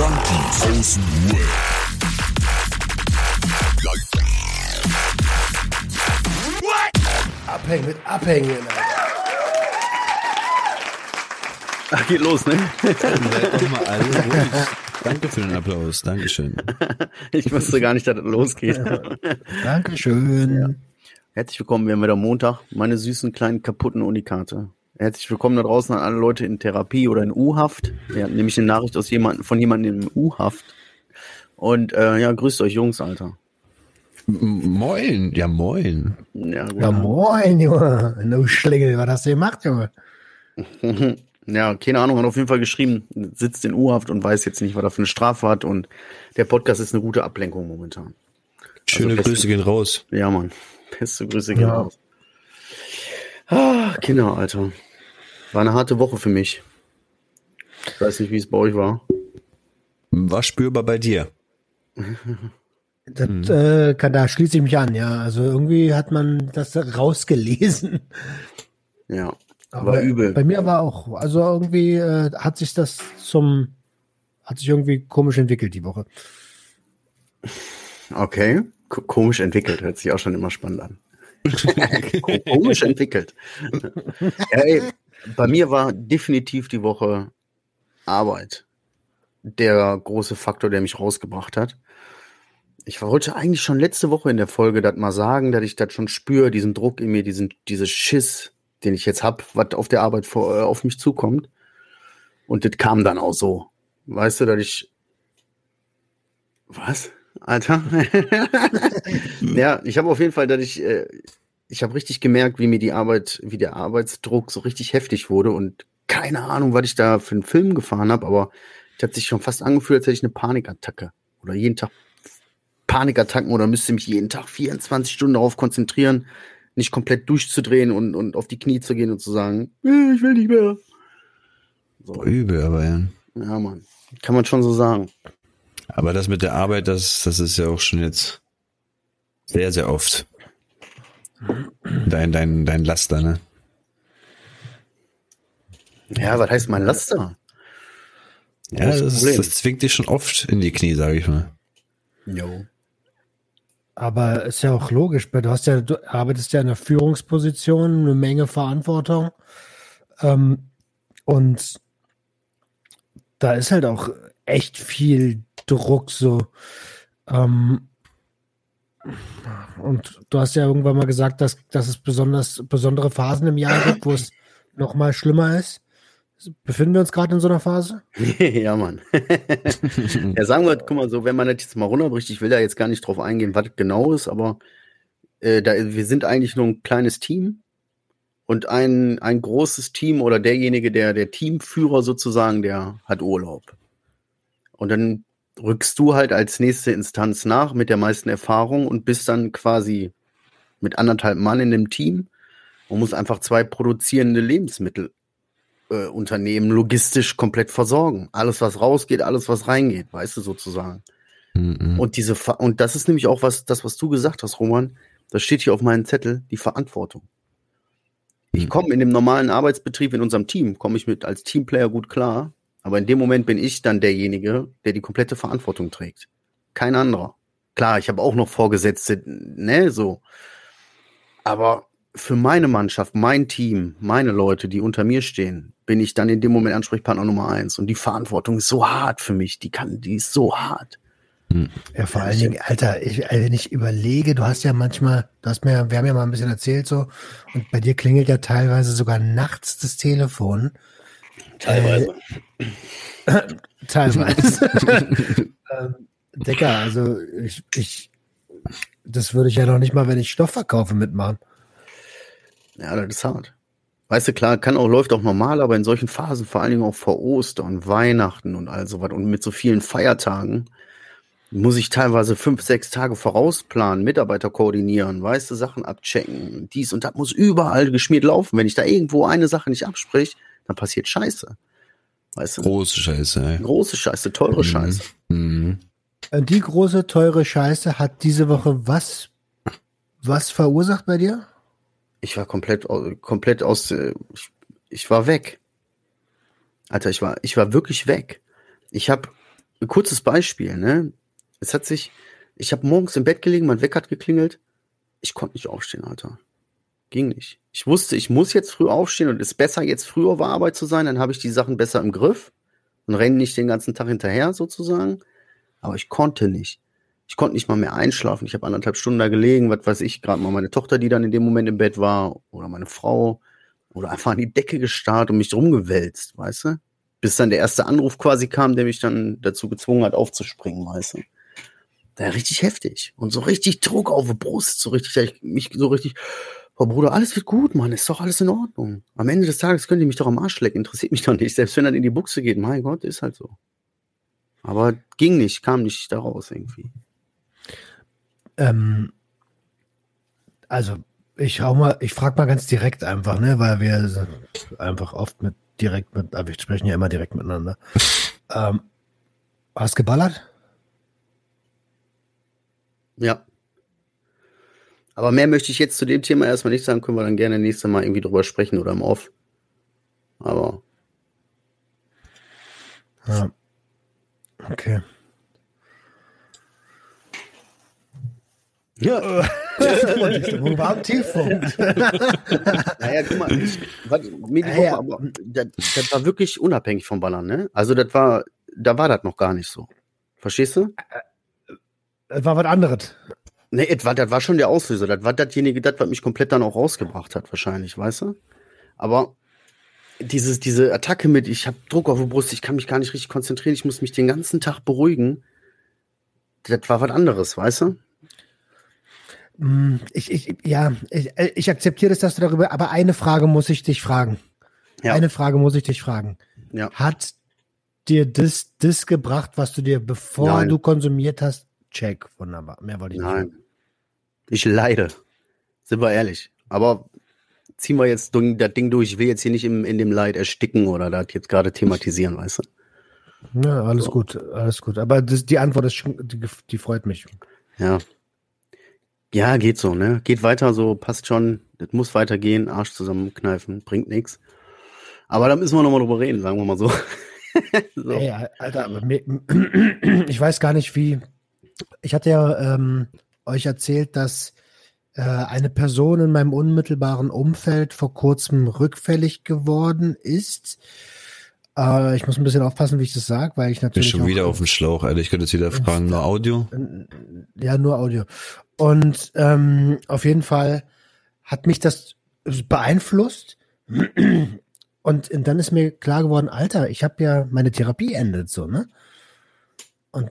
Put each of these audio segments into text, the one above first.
Junkies aus dem Web. Abhängen mit Abhängen. Ach, geht los, ne? Seid doch mal alle ruhig. Danke für den Applaus. Dankeschön. Ich wusste gar nicht, dass es losgeht. Dankeschön. Herzlich willkommen, wir haben wieder Montag. Meine süßen kleinen kaputten Unikate. Herzlich willkommen da draußen an alle Leute in Therapie oder in U-Haft. Wir hatten nämlich eine Nachricht aus jemandem, von jemandem in U-Haft. Und äh, ja, grüßt euch Jungs, Alter. Moin. Ja, moin. Ja, gut. Ja, moin, Junge. Du Schlingel, was hast du gemacht, Junge? Ja, keine Ahnung, hat auf jeden Fall geschrieben, sitzt in U-Haft und weiß jetzt nicht, was er für eine Strafe hat. Und der Podcast ist eine gute Ablenkung momentan. Schöne beste- Grüße gehen raus. Ja, Mann. Beste Grüße gehen Ja. raus. Ah, Kinder, Alter. War eine harte Woche für mich. Ich weiß nicht, wie es bei euch war. War spürbar bei dir. Das, äh, kann, da schließe ich mich an, ja. Also irgendwie hat man das rausgelesen. Ja. Aber War übel. Bei mir war auch, also irgendwie äh, hat sich das zum, hat sich irgendwie komisch entwickelt die Woche. Okay. Ko- Komisch entwickelt, hört sich auch schon immer spannend an. Ko- Komisch entwickelt. ja, ey, bei mir war definitiv die Woche Arbeit der große Faktor, der mich rausgebracht hat. Ich wollte eigentlich schon letzte Woche in der Folge das mal sagen, dass ich das schon spüre, diesen Druck in mir, diesen, diese Schiss, den ich jetzt hab, was auf der Arbeit vor, äh, auf mich zukommt. Und das kam dann auch so. Weißt du, dass ich. Was? Alter? ja, ich habe auf jeden Fall, dass ich, äh, ich habe richtig gemerkt, wie mir die Arbeit, wie der Arbeitsdruck so richtig heftig wurde und keine Ahnung, was ich da für einen Film gefahren habe, aber es hat sich schon fast angefühlt, als hätte ich eine Panikattacke oder jeden Tag Panikattacken oder müsste mich jeden Tag 24 Stunden darauf konzentrieren, nicht komplett durchzudrehen und, und auf die Knie zu gehen und zu sagen, "Äh, ich will nicht mehr. So, Übel, aber ja. ja, Mann. Kann man schon so sagen. Aber das mit der Arbeit, das, das ist ja auch schon jetzt sehr, sehr oft dein, dein, dein Laster, ne? Ja, was heißt mein Laster? Ja, das, Problem. das zwingt dich schon oft in die Knie, sage ich mal. Jo. Aber ist ja auch logisch, weil du hast ja, du arbeitest ja in einer Führungsposition, eine Menge Verantwortung. Ähm, und da ist halt auch echt viel Druck so. Ähm, und du hast ja irgendwann mal gesagt, dass, dass es besonders besondere Phasen im Jahr gibt, wo es noch mal schlimmer ist. Befinden wir uns gerade in so einer Phase? ja, Mann. ja, sagen wir, guck mal, so, wenn man das jetzt mal runterbricht, ich will da jetzt gar nicht drauf eingehen, was genau ist, aber äh, da, wir sind eigentlich nur ein kleines Team und ein, ein großes Team oder derjenige, der, der Teamführer sozusagen, der hat Urlaub. Und dann rückst du halt als nächste Instanz nach mit der meisten Erfahrung und bist dann quasi mit anderthalb Mann in dem Team und musst einfach zwei produzierende Lebensmittel äh, logistisch komplett versorgen. Alles, was rausgeht, alles, was reingeht, weißt du sozusagen. Mhm. Und diese Ver und das ist nämlich auch was, das, was du gesagt hast, Roman, das steht hier auf meinem Zettel, die Verantwortung. Ich komme in dem normalen Arbeitsbetrieb in unserem Team, komme ich mit als Teamplayer gut klar, aber in dem Moment bin ich dann derjenige, der die komplette Verantwortung trägt. Kein anderer. Klar, ich habe auch noch Vorgesetzte, ne, so. Aber für meine Mannschaft, mein Team, meine Leute, die unter mir stehen, bin ich dann in dem Moment Ansprechpartner Nummer eins. Und die Verantwortung ist so hart für mich. Die kann, die ist so hart. Ja, vor allen Dingen, Alter, ich, also wenn ich überlege, du hast ja manchmal, du hast mir, wir haben ja mal ein bisschen erzählt so, und bei dir klingelt ja teilweise sogar nachts das Telefon. Teilweise. Teilweise. ähm, Decker, also ich, ich, das würde ich ja noch nicht mal, wenn ich Stoff verkaufe, mitmachen. Ja, das ist hart. Weißt du, klar, kann auch, läuft auch normal, aber in solchen Phasen, vor allen Dingen auch vor Ostern, Weihnachten und all sowas und mit so vielen Feiertagen, muss ich teilweise fünf, sechs Tage vorausplanen, Mitarbeiter koordinieren, weißt du, Sachen abchecken, dies und das muss überall geschmiert laufen. Wenn ich da irgendwo eine Sache nicht abspreche, dann passiert Scheiße. Weißt du? Große Scheiße, ey. Große Scheiße, teure Scheiße. Mhm. Und die große, teure Scheiße hat diese Woche was, was verursacht bei dir? Ich war komplett, komplett aus, äh, ich, ich war weg. Alter, ich war, ich war wirklich weg. Ich habe ein kurzes Beispiel, ne? Es hat sich, ich habe morgens im Bett gelegen, mein Wecker hat geklingelt. Ich konnte nicht aufstehen, Alter. Ging nicht. Ich wusste, ich muss jetzt früh aufstehen und es ist besser, jetzt früh auf Arbeit zu sein, dann habe ich die Sachen besser im Griff und renne nicht den ganzen Tag hinterher sozusagen. Aber ich konnte nicht. Ich konnte nicht mal mehr einschlafen. Ich habe anderthalb Stunden da gelegen, was weiß ich, gerade mal meine Tochter, die dann in dem Moment im Bett war, oder meine Frau, oder einfach an die Decke gestarrt und mich rumgewälzt, weißt du? Bis dann der erste Anruf quasi kam, der mich dann dazu gezwungen hat, aufzuspringen, weißt du? Da richtig heftig. Und so richtig Druck auf die Brust, so richtig, ich mich so richtig, oh Bruder, alles wird gut, Mann, ist doch alles in Ordnung. Am Ende des Tages könnt ihr mich doch am Arsch lecken, interessiert mich doch nicht. Selbst wenn er in die Buchse geht, mein Gott, ist halt so. Aber ging nicht, kam nicht daraus irgendwie. Ähm, also, ich hau mal, ich frage mal ganz direkt einfach, ne, weil wir einfach oft mit direkt mit, aber wir sprechen ja immer direkt miteinander. ähm, hast geballert? Ja. Aber mehr möchte ich jetzt zu dem Thema erstmal nicht sagen, können wir dann gerne nächstes Mal irgendwie drüber sprechen oder im Off. Aber. Ja. Okay. Ja. Wo war am Tiefpunkt? naja, guck mal, ich, was, mir die Woche, ja. aber das, das war wirklich unabhängig vom Ballern, ne? Also das war, da war das noch gar nicht so. Verstehst du? Das war was anderes. Ne, das war, das war schon der Auslöser. Das war dasjenige, das, was mich komplett dann auch rausgebracht hat, wahrscheinlich, weißt du? Aber dieses, diese Attacke mit, ich habe Druck auf der Brust, ich kann mich gar nicht richtig konzentrieren, ich muss mich den ganzen Tag beruhigen, das war was anderes, weißt du? Mm, Ich, ich, ja, ich, ich akzeptiere das, dass du darüber, aber eine Frage muss ich dich fragen. Ja. Eine Frage muss ich dich fragen. Ja. Hat dir das, das gebracht, was du dir, bevor Nein. du konsumiert hast? Check, wunderbar. Mehr wollte ich nicht. Nein. Ich leide. Sind wir ehrlich. Aber ziehen wir jetzt das Ding durch. Ich will jetzt hier nicht im, in dem Leid ersticken oder das jetzt gerade thematisieren, weißt du? Ja, alles So. gut, alles gut. Aber das, die Antwort ist schon, die, die freut mich. Ja. Ja, geht so, ne? Geht weiter so, passt schon. Das muss weitergehen. Arsch zusammenkneifen, bringt nichts. Aber da müssen wir nochmal drüber reden, sagen wir mal so. so. Ey, Alter, aber mir, ich weiß gar nicht, wie. Ich hatte ja ähm, euch erzählt, dass äh, eine Person in meinem unmittelbaren Umfeld vor kurzem rückfällig geworden ist. Äh, ich muss ein bisschen aufpassen, wie ich das sage, weil ich Bin natürlich. schon auch- wieder auf dem Schlauch, Alter. Ich könnte jetzt wieder fragen, nur Audio? Ja, nur Audio. Und ähm, auf jeden Fall hat mich das beeinflusst. Und dann ist mir klar geworden, Alter, ich habe ja meine Therapie endet so, ne? Und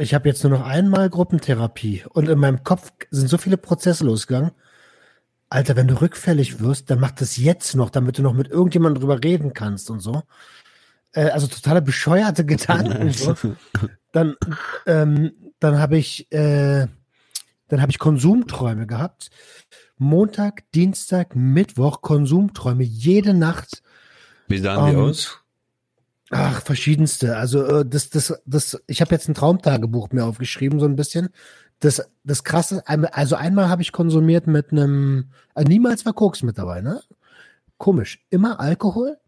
ich habe jetzt nur noch einmal Gruppentherapie und in meinem Kopf sind so viele Prozesse losgegangen. Alter, wenn du rückfällig wirst, dann mach das jetzt noch, damit du noch mit irgendjemandem drüber reden kannst und so. Äh, also totale bescheuerte Gedanken. so dann, ähm, dann habe ich, äh, dann habe ich Konsumträume gehabt. Montag, Dienstag, Mittwoch Konsumträume jede Nacht. Wie sahen die Ähm, aus? Ach, verschiedenste. Also äh, das, das, das. Ich habe jetzt ein Traumtagebuch mir aufgeschrieben so ein bisschen. Das, das krasse. Also einmal habe ich konsumiert mit einem. Äh, niemals war Koks mit dabei, ne? Komisch. Immer Alkohol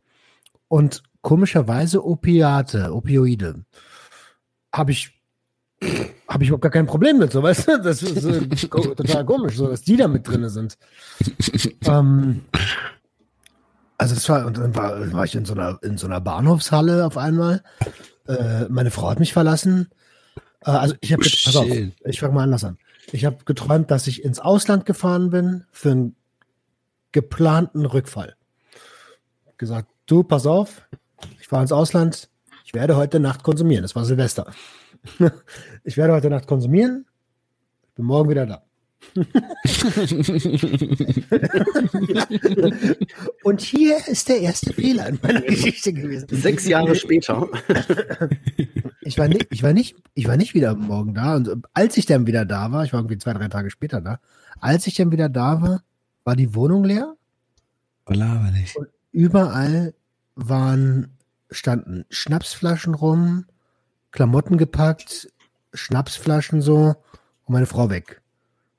und komischerweise Opiate, Opioide. Habe ich habe ich überhaupt gar kein Problem mit, so weißt du? Das ist äh, total komisch, so dass die da mit drin sind. ähm, also das war, und dann war, war ich in so einer, in so einer Bahnhofshalle auf einmal. Äh, meine Frau hat mich verlassen. Äh, also ich habe, Oh, pass auf, ich fange mal anders an. Ich habe geträumt, dass ich ins Ausland gefahren bin für einen geplanten Rückfall. Gesagt, du, pass auf, ich fahre ins Ausland, ich werde heute Nacht konsumieren. Das war Silvester. Ich werde heute Nacht konsumieren, ich bin morgen wieder da. Und hier ist der erste Fehler in meiner Geschichte gewesen. Sechs Jahre später. Ich war nicht, ich war nicht, ich war nicht wieder morgen da. Und als ich dann wieder da war, ich war irgendwie zwei, drei Tage später da, als ich dann wieder da war, war die Wohnung leer. Nicht. Überall waren, standen Schnapsflaschen rum, Klamotten gepackt, Schnapsflaschen so und meine Frau weg.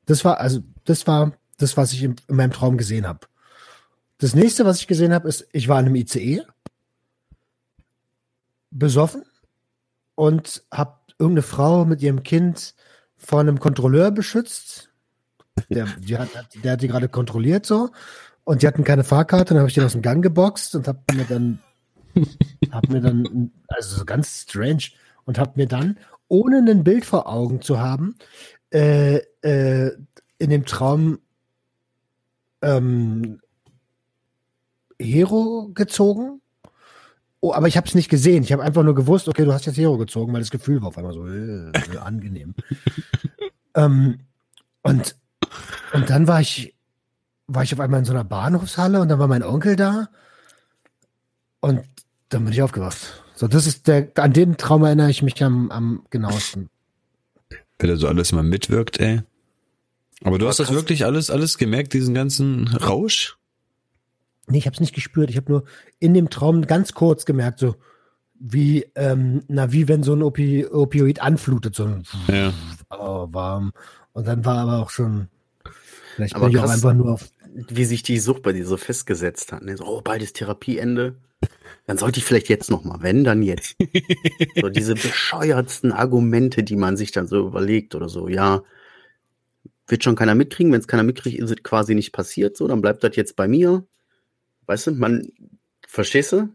Das war, also, das war das, was ich in, in meinem Traum gesehen habe. Das nächste, was ich gesehen habe, ist, ich war in einem ICE, besoffen, und habe irgendeine Frau mit ihrem Kind vor einem Kontrolleur beschützt. Der, die hat, der hat die gerade kontrolliert so und die hatten keine Fahrkarte. Dann habe ich den aus dem Gang geboxt und habe mir dann, hab mir dann, also so ganz strange und habe mir dann, ohne ein Bild vor Augen zu haben, äh, äh, in dem Traum ähm, Hero gezogen. Oh, aber ich habe es nicht gesehen. Ich habe einfach nur gewusst, okay, du hast jetzt Hero gezogen, weil das Gefühl war auf einmal so äh, äh, angenehm. ähm, und, und dann war ich, war ich auf einmal in so einer Bahnhofshalle und dann war mein Onkel da. Und dann bin ich aufgewacht. So, das ist der, an den Traum erinnere ich mich am, am genauesten. Wenn er so alles mal mitwirkt, ey. Aber du hast das krass. wirklich alles, alles gemerkt, diesen ganzen Rausch? Nee, ich habe es nicht gespürt. Ich habe nur in dem Traum ganz kurz gemerkt, so wie, ähm, na, wie wenn so ein Opi Opioid anflutet, so ein Ja. oh, warm. Und dann war aber auch schon, vielleicht Aber bin ich auch krass. einfach nur auf, Wie sich die Sucht bei dir so festgesetzt hat. Ne? So, oh, bald ist Therapieende. Dann sollte ich vielleicht jetzt noch mal, wenn, dann jetzt. so diese bescheuertsten Argumente, die man sich dann so überlegt oder so. Ja, wird schon keiner mitkriegen. Wenn es keiner mitkriegt, ist es quasi nicht passiert. So, dann bleibt das jetzt bei mir. Weißt du, man, verstehst du?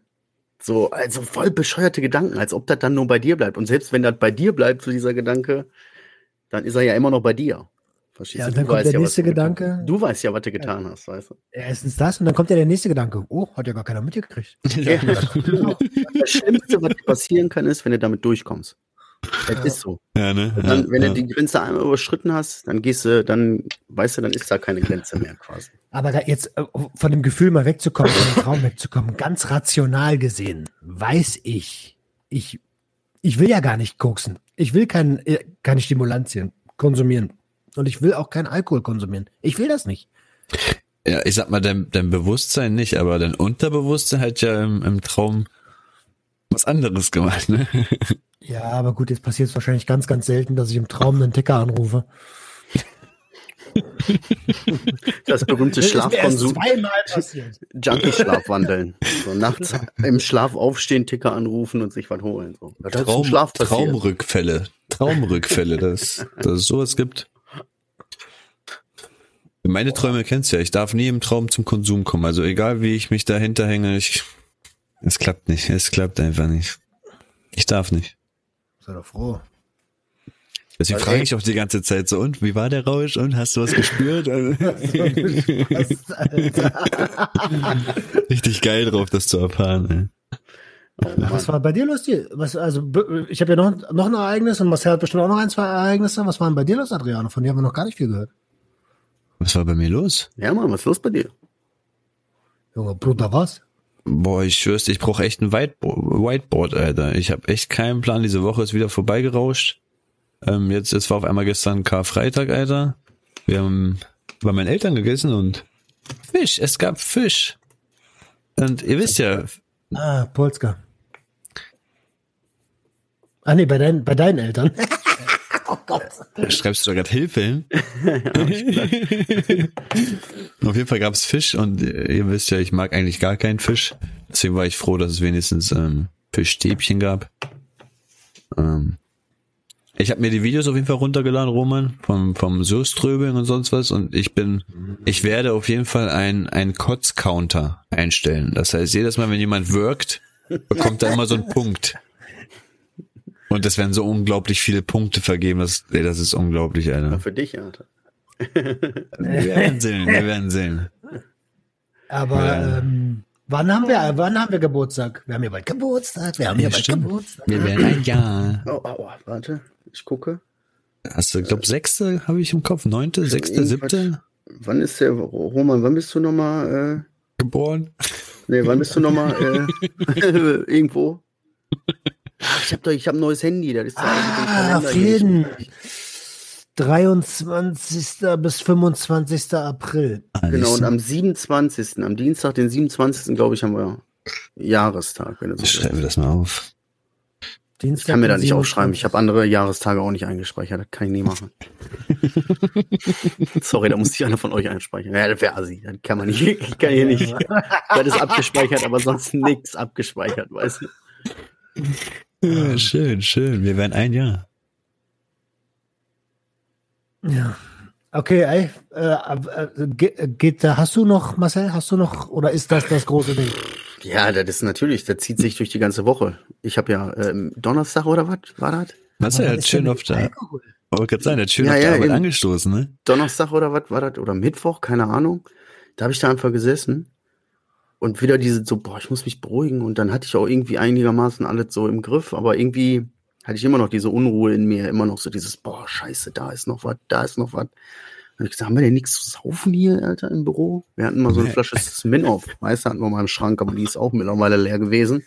So, also voll bescheuerte Gedanken, als ob das dann nur bei dir bleibt. Und selbst wenn das bei dir bleibt, so dieser Gedanke, dann ist er ja immer noch bei dir. Verstehst Ja, du? dann Du kommt der ja, nächste du getan- Gedanke. Du weißt ja, was du getan hast, weißt du? erstens das und dann kommt ja der nächste Gedanke. Oh, hat ja gar keiner mitgekriegt. Ja. Das Schlimmste, was dir passieren kann, ist, wenn du damit durchkommst. Das ist so. Ja, ne? Und dann, ja, wenn ja. du die Grenze einmal überschritten hast, dann gehst du, dann, weißt du, dann ist da keine Grenze mehr quasi. Aber da jetzt äh, von dem Gefühl mal wegzukommen, von dem Traum wegzukommen, ganz rational gesehen, weiß ich, ich, ich will ja gar nicht koksen. Ich will kein, äh, keine Stimulantien konsumieren. Und ich will auch keinen Alkohol konsumieren. Ich will das nicht. Ja, ich sag mal, dein, dein Bewusstsein nicht, aber dein Unterbewusstsein hat ja im, im Traum was anderes gemacht, ne? Ja, aber gut, jetzt passiert es wahrscheinlich ganz, ganz selten, dass ich im Traum einen Ticker anrufe. Das berühmte Schlafkonsum, zweimal passiert. Junkie-Schlafwandeln. So nachts im Schlaf aufstehen, Ticker anrufen und sich was holen. So. Traum, Schlaf passiert. Traumrückfälle. Traumrückfälle, dass, dass es sowas gibt. Meine Träume kennst du ja. Ich darf nie im Traum zum Konsum kommen. Also egal wie ich mich dahinter hänge, ich, es klappt nicht. Es klappt einfach nicht. Ich darf nicht. Sei doch froh. Deswegen Also, frage ey. ich auch die ganze Zeit so, und wie war der Rausch? Und hast du was gespürt? Richtig geil drauf, das zu erfahren. Oh, Mann. Was war bei dir los? Die- Was, also, ich habe ja noch, noch ein Ereignis und Marcel hat bestimmt auch noch ein, zwei Ereignisse. Was war denn bei dir los, Adriano? Von dir haben wir noch gar nicht viel gehört. Ey. Was war bei mir los? Ja, Mann, was ist los bei dir? Junge, Bruder, was? Boah, ich schwör's, ich brauche echt ein Whiteboard, Whiteboard, Alter. Ich habe echt keinen Plan. Diese Woche ist wieder vorbeigerauscht. Ähm, jetzt, es war auf einmal gestern Karfreitag, Alter. Wir haben bei meinen Eltern gegessen und Fisch, es gab Fisch. Und ihr wisst ja, Ah, Polska. Ah, nee, bei, dein, bei deinen Eltern. Gott. schreibst du da gerade Hilfe hin? auf jeden Fall gab's Fisch und ihr wisst ja, ich mag eigentlich gar keinen Fisch. Deswegen war ich froh, dass es wenigstens ähm, Fischstäbchen gab. Ähm, ich habe mir die Videos auf jeden Fall runtergeladen, Roman, vom, vom Soströbeln und sonst was. Und ich bin, ich werde auf jeden Fall ein, ein Kotz-Counter einstellen. Das heißt, jedes Mal, wenn jemand wirkt, bekommt er immer so einen Punkt. Und es werden so unglaublich viele Punkte vergeben. Das, ey, das ist unglaublich, Ja, Alter. für dich, Alter. Wir werden sehen, wir werden sehen. Aber Ja. ähm, wann haben wir, wann haben wir Geburtstag? Wir haben ja bald Geburtstag. Wir haben ja, Ja, bald stimmt. Geburtstag. Wir werden ein Jahr. Oh, oh, oh, warte, ich gucke. Hast du, glaub, sechste habe ich im Kopf, neunte, sechste, siebte Wann ist der, Roman, wann bist du nochmal, geboren? äh, nee, wann bist du nochmal, äh, irgendwo? Ich hab doch, ich hab ein neues Handy, das ist Ah, jeden. 23. bis 25. April. Ah, Genau, und am 27., am Dienstag, den 27., glaube ich, haben wir Jahrestag, wenn so Ich schreibe willst. das mal auf. Dienstag, Ich kann mir da nicht aufschreiben. Ich 27.. habe andere Jahrestage auch nicht eingespeichert. Das kann ich nie machen. Sorry, da muss ich einer von euch einspeichern. Ja, das wäre assi. Das kann man nicht. Ich kann hier nicht. Das ist abgespeichert, aber sonst nichts abgespeichert, weißt du? Ja, schön, schön. Wir werden ein Jahr. Ja. Okay, ey, äh, äh, geht, geht, hast du noch, Marcel, hast du noch, oder ist das das große Ding? Ja, das ist natürlich, das zieht sich durch die ganze Woche. Ich habe ja ähm, Donnerstag oder was war das? Marcel hat schön auf der, sagen, der hat schön ja, auf der ja, Arbeit angestoßen, ne? Donnerstag oder was war das? Oder Mittwoch, keine Ahnung. Da habe ich da einfach gesessen und wieder diese so, boah, ich muss mich beruhigen. Und dann hatte ich auch irgendwie einigermaßen alles so im Griff, aber irgendwie hatte ich immer noch diese Unruhe in mir, immer noch so dieses, boah, scheiße, da ist noch was, da ist noch was. Dann hab ich gesagt, haben wir denn nichts zu saufen hier, Alter, im Büro? Wir hatten mal so eine Flasche Smirnoff, weißt du, hatten wir mal im Schrank, aber die ist auch mittlerweile leer gewesen.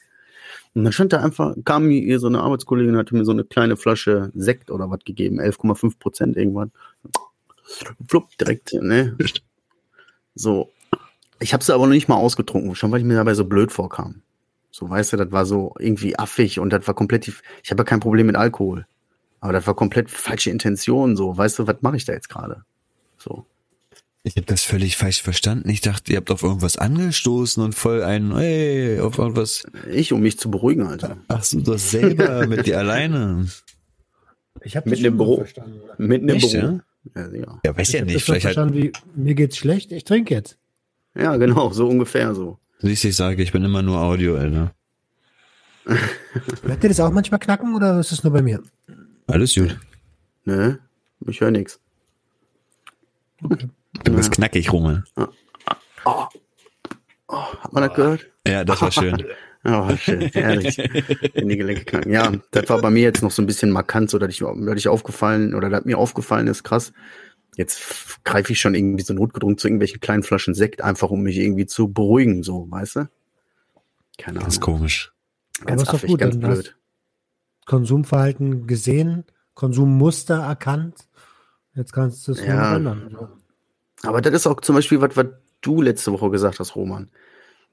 Und dann stand da einfach, kam mir hier so eine Arbeitskollegin, hatte mir so eine kleine Flasche Sekt oder was gegeben, 11,5 Prozent irgendwann. Flupp, direkt, ne? So, ich habe sie aber noch nicht mal ausgetrunken, schon weil ich mir dabei so blöd vorkam. So, weißt du, das war so irgendwie affig und das war komplett, die, ich habe ja kein Problem mit Alkohol. Aber das war komplett falsche Intention, so, weißt du, was mache ich da jetzt gerade? So. Ich habe das völlig falsch verstanden. Ich dachte, ihr habt auf irgendwas angestoßen und voll einen, ey, auf irgendwas. Ich, um mich zu beruhigen, Alter. Ach so, das selber mit dir alleine. Ich habe mit einem Büro. Verstanden. Mit einem Büro. Ja, ja. ja weiß ich ja nicht. Vielleicht verstanden, halt... wie, mir geht's schlecht, ich trinke jetzt. Ja, genau, so ungefähr so. Siehst du, ich sage, ich bin immer nur Audio, Alter. Hört ihr das auch manchmal knacken oder ist es nur bei mir? Alles gut. Ne, ich höre nichts. Okay. Du bist ja. knackig, Rummel. Oh. Oh. Hat man das gehört? Ja, das war schön. Oh, schön, herrlich. Wenn die Gelenke knacken. Ja, das war bei mir jetzt noch so ein bisschen markant, so dass ich, dass ich aufgefallen oder dass mir aufgefallen ist, krass, Jetzt greife ich schon irgendwie so notgedrungen zu irgendwelchen kleinen Flaschen Sekt, einfach um mich irgendwie zu beruhigen, so, weißt du? Keine Ahnung. Ganz komisch. Ganz affig, gut, ganz blöd. Konsumverhalten gesehen, Konsummuster erkannt. Jetzt kannst du es ja. ändern. Aber das ist auch zum Beispiel was, was du letzte Woche gesagt hast, Roman.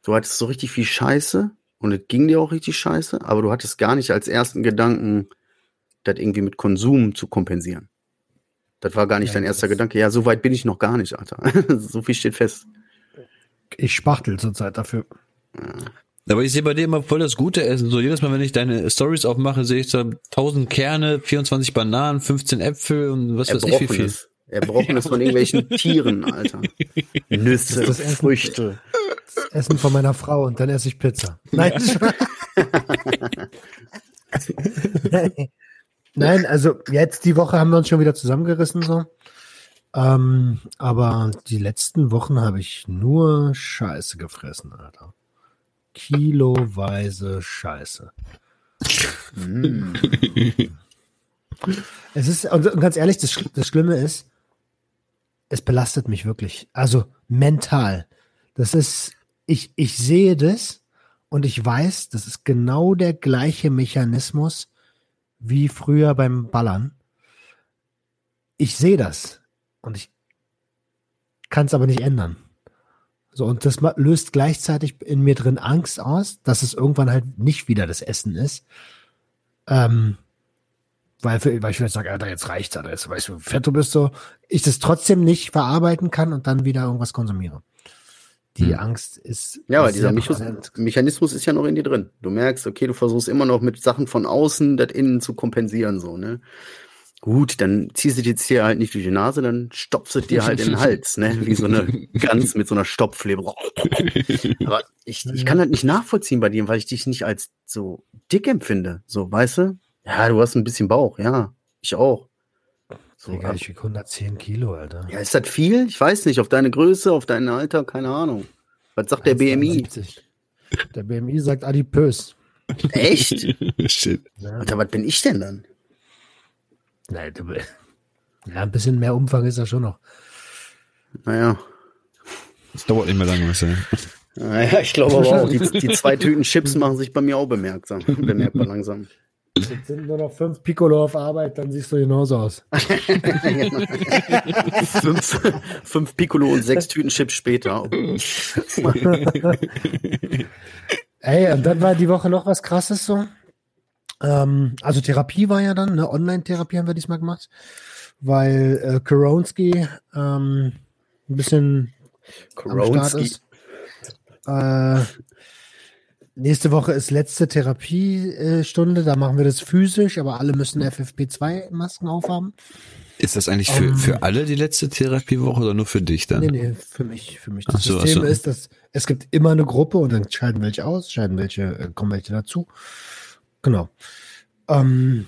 Du hattest so richtig viel Scheiße und es ging dir auch richtig scheiße, aber du hattest gar nicht als ersten Gedanken, das irgendwie mit Konsum zu kompensieren. Das war gar nicht ja, dein erster Gedanke. Ja, so weit bin ich noch gar nicht, Alter. so viel steht fest. Ich spachtel zurzeit dafür. Ja. Aber ich sehe bei dir immer voll das gute Essen. So jedes Mal, wenn ich deine Stories aufmache, sehe ich da 1000 Kerne, 24 Bananen, 15 Äpfel und was weiß ich wie viel. Erbrochenes von irgendwelchen Tieren, Alter. Nüsse, das das Früchte. Das Essen von meiner Frau und dann esse ich Pizza. Nein. Nein, also jetzt die Woche haben wir uns schon wieder zusammengerissen so. Ähm, aber die letzten Wochen habe ich nur Scheiße gefressen, Alter. Kiloweise Scheiße. Mm. es ist, und ganz ehrlich, das, das Schlimme ist, es belastet mich wirklich. Also mental. Das ist, ich, ich sehe das und ich weiß, das ist genau der gleiche Mechanismus, wie früher beim Ballern. Ich sehe das und ich kann es aber nicht ändern. So, und das löst gleichzeitig in mir drin Angst aus, dass es irgendwann halt nicht wieder das Essen ist. Ähm, weil, für, weil ich vielleicht sage, Alter, jetzt reicht's, Alter, jetzt weißt du, fett du bist so, ich das trotzdem nicht verarbeiten kann und dann wieder irgendwas konsumiere. Die hm. Angst ist. Ja, aber dieser Mechanismus, Mechanismus ist ja noch in dir drin. Du merkst, okay, du versuchst immer noch mit Sachen von außen das innen zu kompensieren, so, ne? Gut, dann ziehst du dir jetzt hier halt nicht durch die Nase, dann stopfst du dir halt in den Hals, ne? Wie so eine Gans mit so einer Stopfleber. Aber ich, ich kann das nicht nachvollziehen bei dir, weil ich dich nicht als so dick empfinde. So, weißt du? Ja, du hast ein bisschen Bauch, ja. Ich auch. So, Digga, ich wiege 110 Kilo, Alter. Ja, ist das viel? Ich weiß nicht. Auf deine Größe, auf dein Alter, keine Ahnung. Was sagt der BMI? Der BMI sagt adipös. Echt? Shit. Ja. Alter, was bin ich denn dann? Nein, du, ja, ein bisschen mehr Umfang ist da schon noch. Naja. Das dauert nicht mehr lange, was Naja, ich glaube aber auch, die, die zwei Tüten Chips machen sich bei mir auch bemerksam, bemerkbar langsam. Jetzt sind nur noch fünf Piccolo auf Arbeit, dann siehst du genauso aus. fünf, fünf Piccolo und sechs Tüten Chips später. Ey, und dann war die Woche noch was krasses so. Ähm, also Therapie war ja dann, eine Online-Therapie haben wir diesmal gemacht, weil äh, Koronski ähm, ein bisschen Koronski. Äh, nächste Woche ist letzte Therapiestunde, da machen wir das physisch, aber alle müssen FFP2-Masken aufhaben. Ist das eigentlich für, Ähm. für alle die letzte Therapiewoche oder nur für dich dann? Nee, nee, für mich, für mich. Das so, System so. ist, dass es gibt immer eine Gruppe und dann scheiden welche aus, scheiden welche, äh, kommen welche dazu. Genau. Ähm,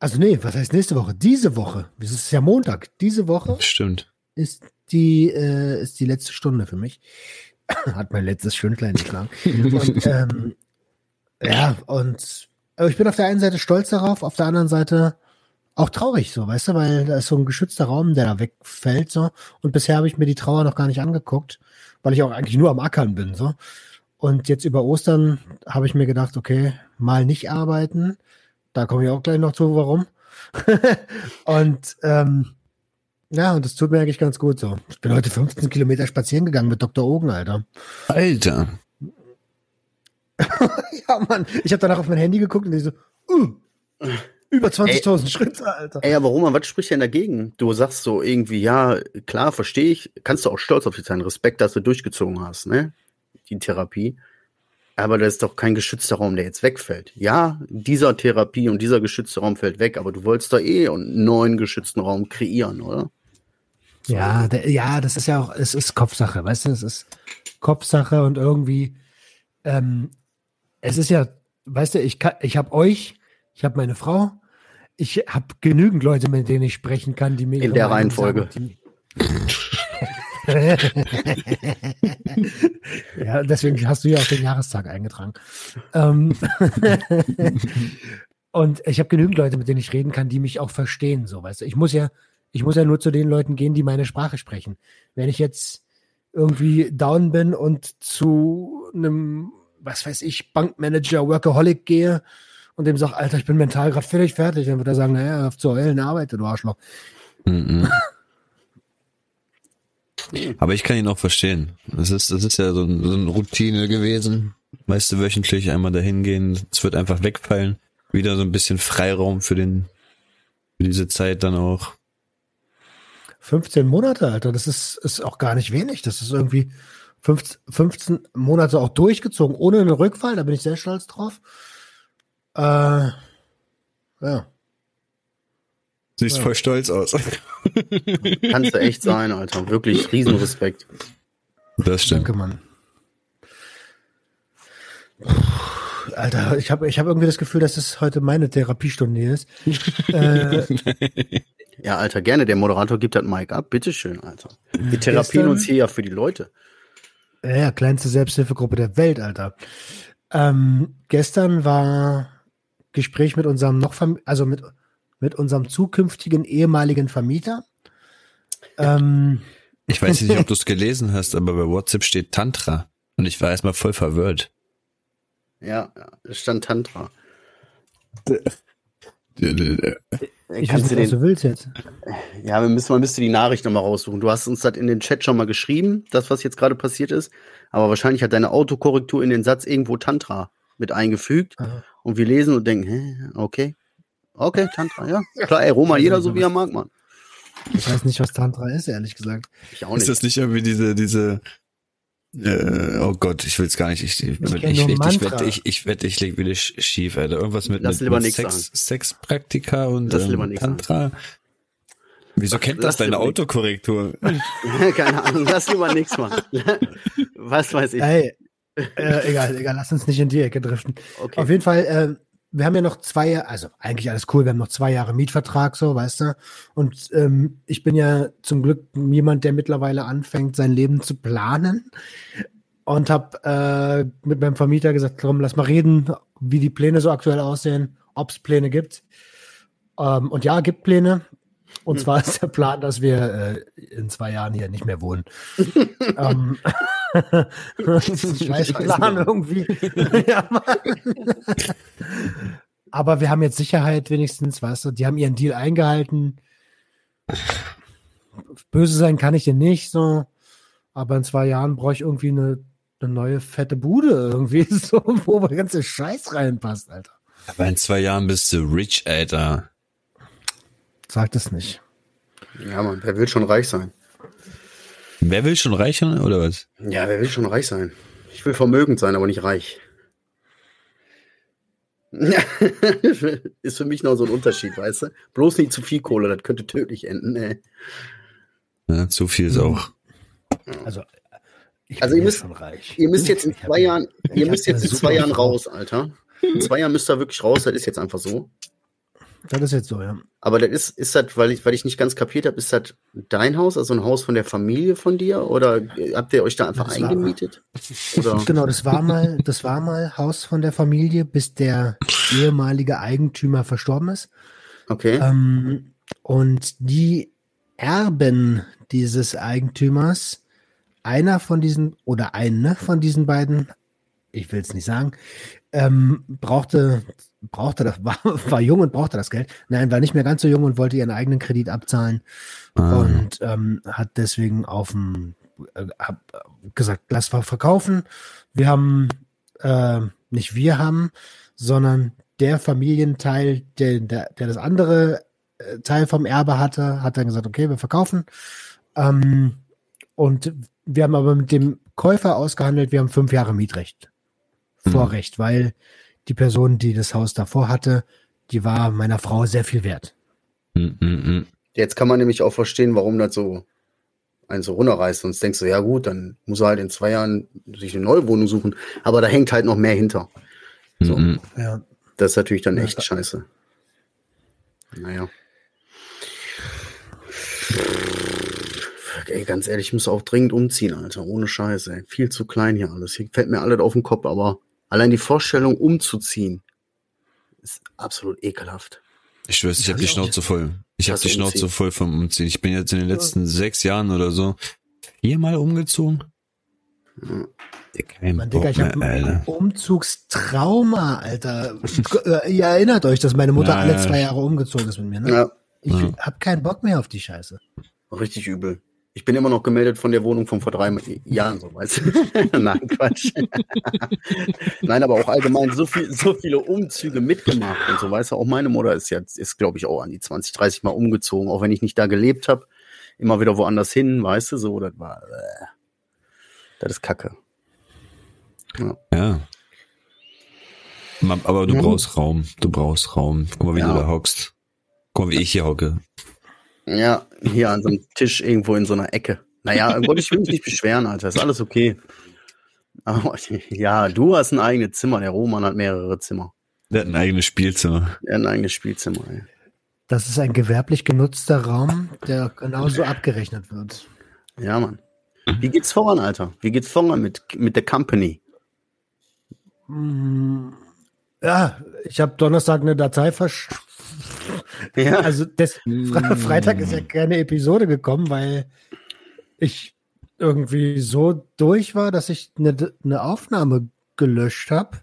also nee, was heißt nächste Woche? Diese Woche, es ist ja Montag, diese Woche Stimmt. ist die, äh, ist die letzte Stunde für mich. Hat mein letztes Stündlein geschlagen. und, ähm, ja, und aber ich bin auf der einen Seite stolz darauf, auf der anderen Seite auch traurig, so, weißt du, weil da ist so ein geschützter Raum, der da wegfällt, so. Und bisher habe ich mir die Trauer noch gar nicht angeguckt, weil ich auch eigentlich nur am Ackern bin, so. Und jetzt über Ostern habe ich mir gedacht, okay, mal nicht arbeiten. Da komme ich auch gleich noch zu, warum. und ähm, ja, und das tut mir eigentlich ganz gut so. Ich bin heute 15 Kilometer spazieren gegangen mit Dr. Ogen, Alter. Alter. Ja, Mann. Ich habe danach auf mein Handy geguckt und ich so, uh, über 20.000 Schritte, Alter. Ey, aber Roman, was spricht denn dagegen? Du sagst so irgendwie, ja, klar, verstehe ich. Kannst du auch stolz auf dich sein. Respekt, dass du durchgezogen hast, ne? Die Therapie. Aber das ist doch kein geschützter Raum, der jetzt wegfällt. Ja, dieser Therapie und dieser geschützte Raum fällt weg, aber du wolltest da eh einen neuen geschützten Raum kreieren, oder? Ja, der, ja, das ist ja auch, es ist Kopfsache, weißt du, es ist Kopfsache und irgendwie, ähm, es ist ja, weißt du, ich kann, ich habe euch, ich habe meine Frau, ich habe genügend Leute, mit denen ich sprechen kann, die mir In der Reihenfolge. sagen, ja, deswegen hast du ja auch den Jahrestag eingetragen. Ähm, und ich habe genügend Leute, mit denen ich reden kann, die mich auch verstehen, so, weißt du. Ich muss ja, ich muss ja nur zu den Leuten gehen, die meine Sprache sprechen. Wenn ich jetzt irgendwie down bin und zu einem, was weiß ich, Bankmanager, Workaholic gehe und dem sage, Alter, ich bin mental gerade völlig fertig, dann wird er sagen, naja, auf zu heulen, arbeite, du Arschloch. Mhm. Aber ich kann ihn auch verstehen. Das ist, das ist ja so, ein, so eine Routine gewesen. Weißt du, wöchentlich einmal dahin gehen, es wird einfach wegfallen. Wieder so ein bisschen Freiraum für den, für diese Zeit dann auch. 15 Monate, Alter, das ist, ist auch gar nicht wenig. Das ist irgendwie 15, 15 Monate auch durchgezogen, ohne einen Rückfall, da bin ich sehr stolz drauf. Äh, ja. Siehst Ja. voll stolz aus. Kannst du echt sein, Alter. Wirklich Riesenrespekt. Das stimmt. Danke, Mann. Alter, ich habe ich hab irgendwie das Gefühl, dass es heute meine Therapiestunde hier ist. äh, Ja, Alter, gerne. Der Moderator gibt das Mic ab. Bitteschön, Alter. Wir therapieren Gestern- uns hier ja für die Leute. ja, ja, kleinste Selbsthilfegruppe der Welt, Alter. Ähm, gestern war Gespräch mit unserem noch, Verm- also mit, mit unserem zukünftigen ehemaligen Vermieter. Ähm, Ich weiß nicht, ob du es gelesen hast, aber bei WhatsApp steht Tantra. Und ich war erstmal voll verwirrt. Ja, es stand Tantra. ich weiß Kannst nicht, du was du willst jetzt. Ja, wir müssen, man müsste die Nachricht nochmal raussuchen. Du hast uns das in den Chat schon mal geschrieben, das, was jetzt gerade passiert ist. Aber wahrscheinlich hat deine Autokorrektur in den Satz irgendwo Tantra mit eingefügt. Aha. Und wir lesen und denken, hä, okay. Okay, Tantra, ja. Klar, ey, Roma, jeder so wie er mag, Mann. Ich weiß nicht, was Tantra ist, ehrlich gesagt. Ich auch Ist nicht. das nicht irgendwie diese, diese, äh, oh Gott, ich will es gar nicht. Ich, ich, ich, ich, ich, ich wette, ich, ich, wette, ich leg wieder sch- schief, Alter. Irgendwas mit, Lass mit, mit Sex. Sexpraktika und ähm, Tantra. Wieso kennt Lass das deine. Autokorrektur? Keine Ahnung, lass lieber nichts machen. Was weiß ich. Ey, äh, egal, egal, lass uns nicht in die Ecke driften. Okay. Auf jeden Fall, äh, wir haben ja noch zwei Jahre, also eigentlich alles cool, wir haben noch zwei Jahre Mietvertrag, so, weißt du. Und ähm, ich bin ja zum Glück jemand, der mittlerweile anfängt, sein Leben zu planen. Und habe äh, mit meinem Vermieter gesagt, komm, lass mal reden, wie die Pläne so aktuell aussehen, ob es Pläne gibt. Ähm, und ja, gibt Pläne. Und zwar ist der Plan, dass wir äh, in zwei Jahren hier nicht mehr wohnen. ähm, scheiß Plan irgendwie. ja. Aber wir haben jetzt Sicherheit wenigstens, weißt du, die haben ihren Deal eingehalten. Böse sein kann ich dir nicht, so. Aber in zwei Jahren brauche ich irgendwie eine, eine neue fette Bude irgendwie, so, wo der ganze Scheiß reinpasst, Alter. Aber in zwei Jahren bist du rich, Alter. Sag das nicht. Ja, Mann, wer will schon reich sein? Wer will schon reicher oder was? Ja, wer will schon reich sein? Ich will vermögend sein, aber nicht reich. ist für mich noch so ein Unterschied, weißt du? Bloß nicht zu viel Kohle, das könnte tödlich enden. Ey. Ja, zu viel ist auch. Also, ich Also bin ihr müsst- schon reich. Ihr müsst jetzt in zwei ja- Jahren, ihr müsst jetzt in zwei Jahren raus, Alter. In zwei Jahren müsst ihr wirklich raus, das ist jetzt einfach so. Das ist jetzt so, ja. Aber das ist, ist das, weil ich, weil ich nicht ganz kapiert habe, ist das dein Haus, also ein Haus von der Familie von dir? Oder habt ihr euch da einfach Das eingemietet? Genau, das war mal, das war mal Haus von der Familie, bis der ehemalige Eigentümer verstorben ist. Okay. Ähm, und die Erben dieses Eigentümers, einer von diesen oder eine von diesen beiden, ich will es nicht sagen, ähm, brauchte, brauchte das, war, war jung und brauchte das Geld. Nein, war nicht mehr ganz so jung und wollte ihren eigenen Kredit abzahlen Ah. und ähm, hat deswegen auf dem äh, hab, gesagt, lass mal verkaufen. Wir haben äh, nicht wir haben, sondern der Familienteil, der, der, der das andere äh, Teil vom Erbe hatte, hat dann gesagt, okay, wir verkaufen. Ähm, und wir haben aber mit dem Käufer ausgehandelt, wir haben fünf Jahre Mietrecht. Mhm. Vorrecht, weil die Person, die das Haus davor hatte, die war meiner Frau sehr viel wert. Mm, mm. Jetzt kann man nämlich auch verstehen, warum das so einen so runterreißt. Sonst denkst du, ja gut, dann muss er halt in zwei Jahren sich eine neue Wohnung suchen. Aber da hängt halt noch mehr hinter. So. Ja. Das ist natürlich dann Ja, echt da- scheiße. Naja. Ey, ganz ehrlich, ich muss auch dringend umziehen, Alter. Ohne Scheiße. Ey. Viel zu klein hier alles. Hier fällt mir alles auf den Kopf, aber allein die Vorstellung, umzuziehen, ist absolut ekelhaft. Ich schwör's, ich Ja, hab die ich. Schnauze voll. Ich hab Hast die du Schnauze umziehen? voll vom Umziehen. Ich bin jetzt in den letzten sechs Jahren oder so viermal umgezogen. Kein Mann, Bock Digga, ich mehr, habe Alter. ein Umzugstrauma, Alter. Ihr erinnert euch, dass meine Mutter Ja, alle ja. zwei Jahre umgezogen ist mit mir, ne? Ja, Ich Ja. hab keinen Bock mehr auf die Scheiße. richtig übel. Ich bin immer noch gemeldet von der Wohnung von vor drei Jahren, so weißt du. Nein, Quatsch. Nein, aber auch allgemein so viel, so viele Umzüge mitgemacht und so, weißt du, auch meine Mutter ist jetzt, ist, glaube ich, auch an die 20, 30 Mal umgezogen, auch wenn ich nicht da gelebt habe. Immer wieder woanders hin, weißt du, so, das war, äh, das ist Kacke. Ja. Ma- Aber du Mhm. brauchst Raum. Du brauchst Raum. Guck mal, wie Ja. du da hockst. Guck mal, wie ich hier hocke. Ja, hier an so einem Tisch irgendwo in so einer Ecke. Naja, Gott, ich will mich nicht beschweren, Alter, ist alles okay. Aber, ja, du hast ein eigenes Zimmer, der Roman hat mehrere Zimmer. Der hat ein eigenes Spielzimmer. Er hat ein eigenes Spielzimmer, ey. Das ist ein gewerblich genutzter Raum, der genauso abgerechnet wird. Ja, Mann. Wie geht's voran, Alter? Wie geht's voran mit, mit der Company? Mm, Ja, ich habe Donnerstag eine Datei versch... Ja, Also des, Fre Freitag ist ja keine Episode gekommen, weil ich irgendwie so durch war, dass ich eine, eine Aufnahme gelöscht habe.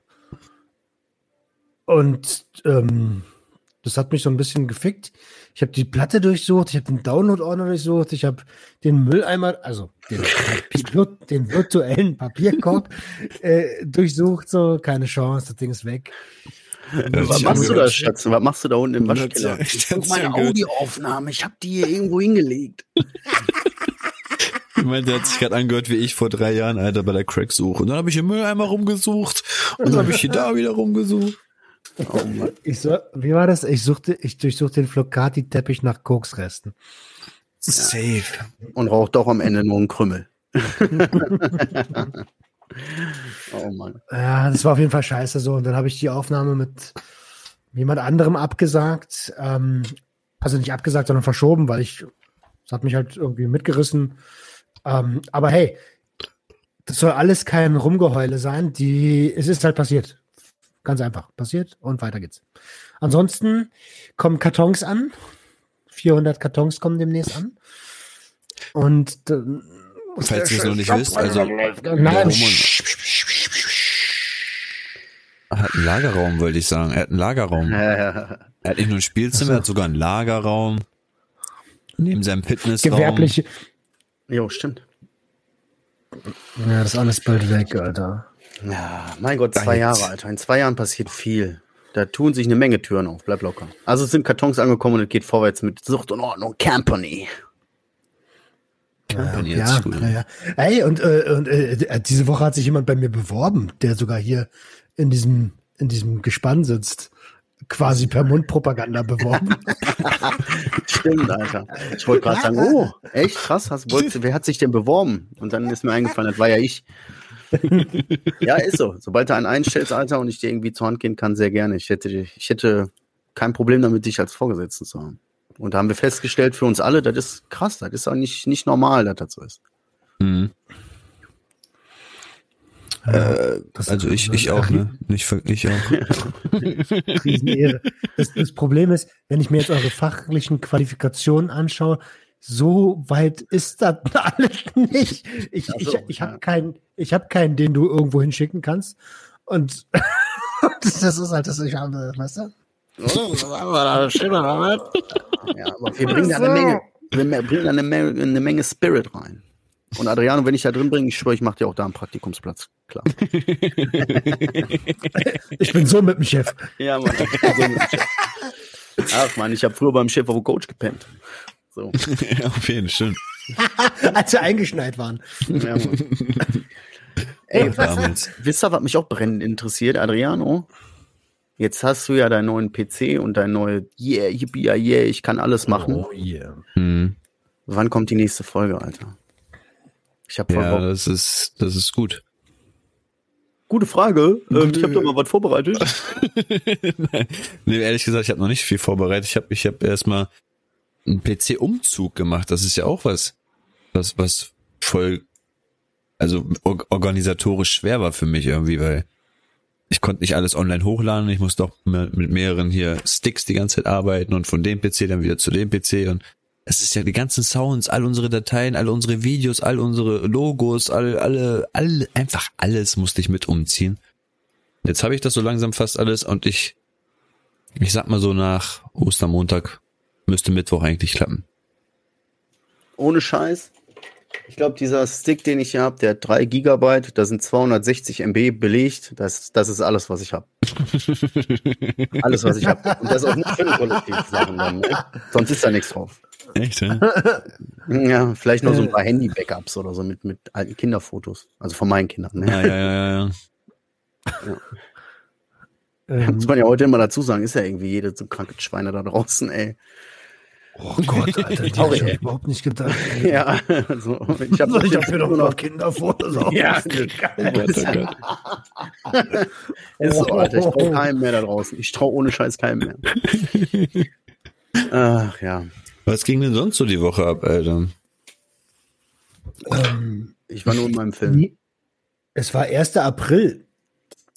Und ähm, das hat mich so ein bisschen gefickt. Ich habe die Platte durchsucht, ich habe den Download-Ordner durchsucht, ich habe den Mülleimer, also den, den virtuellen Papierkorb äh, durchsucht, so keine Chance, das Ding ist weg. Was machst du da, Schatz? Was machst du da unten im Waschkeller? das- Guck, meine. Audioaufnahme, ich habe die hier irgendwo hingelegt. Ich meine, der hat sich gerade angehört wie ich vor drei Jahren, Alter, bei der Cracksuche. Und dann habe ich im Mülleimer rumgesucht. Und dann habe ich hier da wieder rumgesucht. Oh Mann. Ich so, wie war das? Ich suchte, ich durchsuchte den Flocati-Teppich nach Koksresten. Safe. Und raucht doch am Ende nur einen Krümmel. oh Mann. Ja, das war auf jeden Fall scheiße so. Und dann habe ich die Aufnahme mit jemand anderem abgesagt. Ähm, also nicht abgesagt, sondern verschoben, weil ich, das hat mich halt irgendwie mitgerissen. Ähm, aber hey, das soll alles kein Rumgeheule sein. Die, es ist halt passiert. Ganz einfach. Passiert und weiter geht's. Ansonsten kommen Kartons an. 400 Kartons kommen demnächst an. Und muss Falls ihr es noch nicht wisst, also Nein, Er hat einen Lagerraum, wollte ich sagen. Er hat einen Lagerraum. Er hat nicht nur ein Spielzimmer, er hat sogar einen Lagerraum. Neben seinem Fitnessraum. gewerbliche. jo, stimmt. Ja, das ist alles bald weg, Alter. Ja, mein Gott, zwei. Jahre, Alter. In zwei Jahren passiert viel. Da tun sich eine Menge Türen auf. Bleib locker. Also es sind Kartons angekommen und es geht vorwärts mit Sucht und Ordnung Company. Company ja, an. ja, ja. Ey, und, äh, und äh, diese Woche hat sich jemand bei mir beworben, der sogar hier in diesem, in diesem Gespann sitzt. Quasi per Mundpropaganda beworben. Stimmt, Alter. Ich wollte gerade sagen, oh, echt krass, hast, wollt, wer hat sich denn beworben? Und dann ist mir eingefallen, das war ja ich. ja, ist so. Sobald du einen einstellst, Alter, und ich dir irgendwie zur Hand gehen kann, sehr gerne. Ich hätte, ich hätte kein Problem damit, dich als Vorgesetzten zu haben. Und da haben wir festgestellt für uns alle, das ist krass, das ist auch nicht, nicht normal, dass das so ist. Mhm. Äh, das- Also ich, ich auch, ne? Nicht, ich auch. Riesenehre. Das, das Problem ist, wenn ich mir jetzt eure fachlichen Qualifikationen anschaue, so weit ist das alles nicht. Ich, Ach ich, ich ja. habe keinen, ich habe keinen, den du irgendwo hinschicken kannst. Und das ist halt das, ich habe, weißt du? Ja, aber wir bringen da eine Menge, wir bringen da eine Menge, eine Menge Spirit rein. Und Adriano, wenn ich da drin bringe, ich schwöre, ich mache dir auch da einen Praktikumsplatz. Klar. Ich bin so mit dem Chef. Ja, Mann. ich bin so mit dem Chef. Ach man, ich habe früher beim Chef auf dem Coach gepennt. So. ja, auf jeden Fall. Als wir eingeschneit waren. Ja, Mann. Ey, Ach, damals. wisst ihr, was mich auch brennend interessiert, Adriano? Jetzt hast du ja deinen neuen PC und dein neue Yeah, yippie, yeah, yeah, ich kann alles machen. Oh yeah. Mhm. Wann kommt die nächste Folge, Alter? Ich habe Ja, das ist, das ist gut. Gute Frage. Ähm, ich habe da mal was vorbereitet. Nee, ehrlich gesagt, ich habe noch nicht viel vorbereitet. Ich habe ich hab erstmal einen PC-Umzug gemacht. Das ist ja auch was, was, was voll, also or organisatorisch schwer war für mich irgendwie, weil ich konnte nicht alles online hochladen. Ich musste auch mit mit mehreren hier Sticks die ganze Zeit arbeiten und von dem PC dann wieder zu dem PC und es ist ja die ganzen Sounds, all unsere Dateien, all unsere Videos, all unsere Logos, all, alle, alle, einfach alles musste ich mit umziehen. Jetzt habe ich das so langsam fast alles und ich ich sag mal so nach Ostermontag müsste Mittwoch eigentlich klappen. Ohne Scheiß. Ich glaube, dieser Stick, den ich hier habe, der hat 3 Gigabyte, da sind 260 MB belegt. Das, das ist alles, was ich habe. Alles, was ich habe. Und das ist auch nicht für eine Kollektivsachen dann. Ne? Sonst ist da nichts drauf. Echt, ja? Ja, vielleicht noch so ein paar Handy-Backups oder so mit, mit alten Kinderfotos. Also von meinen Kindern. Ne? Ja, ja, ja, ja. Ähm, Muss man ja heute immer dazu sagen, ist ja irgendwie jede so kranke Schweine da draußen, ey. Oh Gott, Alter, die Sorry, hab ich ey. überhaupt nicht gedacht. ey. Ja, also ich habe hab mir doch noch Kinderfotos auf. Ja, ist so, Alter. Ich traue keinem mehr da draußen. Ich traue ohne Scheiß keinem mehr. Ach ja. Was ging denn sonst so die Woche ab, Alter? Ähm, Ich war nur in meinem Film. es war 1. April.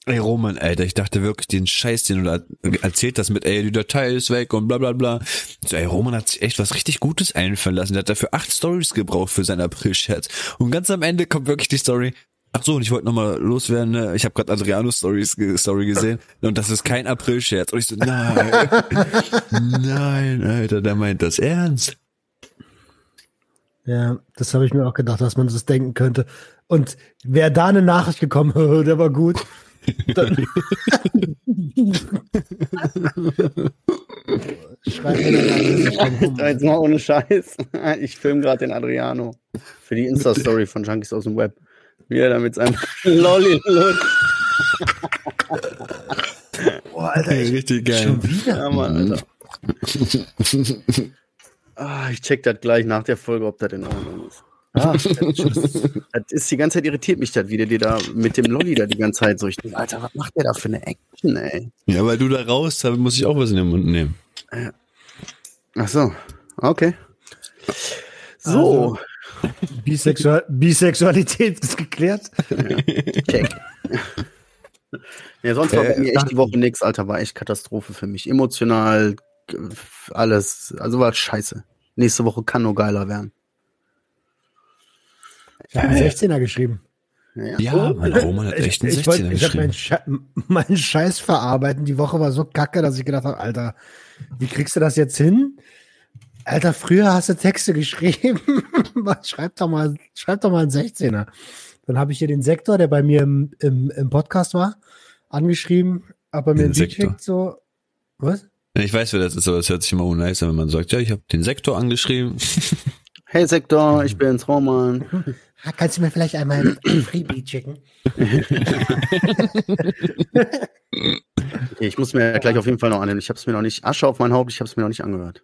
Ey, Roman, Alter, ich dachte wirklich, den Scheiß, den du da erzählt hast mit, ey, die Datei ist weg und bla bla bla. So, ey, Roman hat sich echt was richtig Gutes einfallen lassen. Der hat dafür acht Stories gebraucht für seinen April-Scherz. Und ganz am Ende kommt wirklich die Story. Ach so, und ich wollte nochmal loswerden, ne? ich habe gerade Adriano Stories Story gesehen und das ist kein April-Scherz. Und ich so, nein, nein, Alter, der meint das ernst. Ja, das habe ich mir auch gedacht, dass man das denken könnte. Und wäre da eine Nachricht gekommen, der war gut. Schreib mir dann an, Jetzt mal ohne Scheiß. Ich filme gerade den Adriano für die Insta-Story von Junkies aus dem Web. Wie er da mit seinem Lolli lutscht. Boah, Alter, ich, Richtig geil. schon wieder. Ja, Mann, Alter. Ah, ich check das gleich nach der Folge, ob das in Ordnung ist. Ah, Das ist die ganze Zeit irritiert mich das, wie der dir da mit dem Lolli da die ganze Zeit so. Ich denke, Alter, was macht der da für eine Action, ey? Ja, weil du da raus, da muss ich auch was in den Mund nehmen. Ach so, okay. So, Bisexual Bisexualität ist geklärt. check. Ja, sonst war bei Äh, mir echt die Woche nix, Alter, war echt Katastrophe für mich. Emotional, g- alles, also war scheiße. Nächste Woche kann nur geiler werden. Ich habe einen 16er geschrieben. Ja, mein Roman hat echt einen ich, ich, wollt- 16er ich habe meinen, geschrieben. Sche meinen Scheiß verarbeiten. Die Woche war so kacke, dass ich gedacht habe, Alter, wie kriegst du das jetzt hin? Alter, früher hast du Texte geschrieben. schreib doch mal, schreib doch mal einen 16er. Dann habe ich hier den Sektor, der bei mir im, im, im Podcast war, angeschrieben, aber mir Den ein Lied Sektor. schickt, so, was? Ich weiß, wer das ist, aber es hört sich immer unnice an, wenn man sagt, ja, ich habe den Sektor angeschrieben. Hey Sektor, ich bin's, Roman. Kannst du mir vielleicht einmal ein Freebie schicken? Okay, ich muss mir gleich auf jeden Fall noch anhören. Ich habe es mir noch nicht, Asche auf mein Haupt, ich habe es mir noch nicht angehört.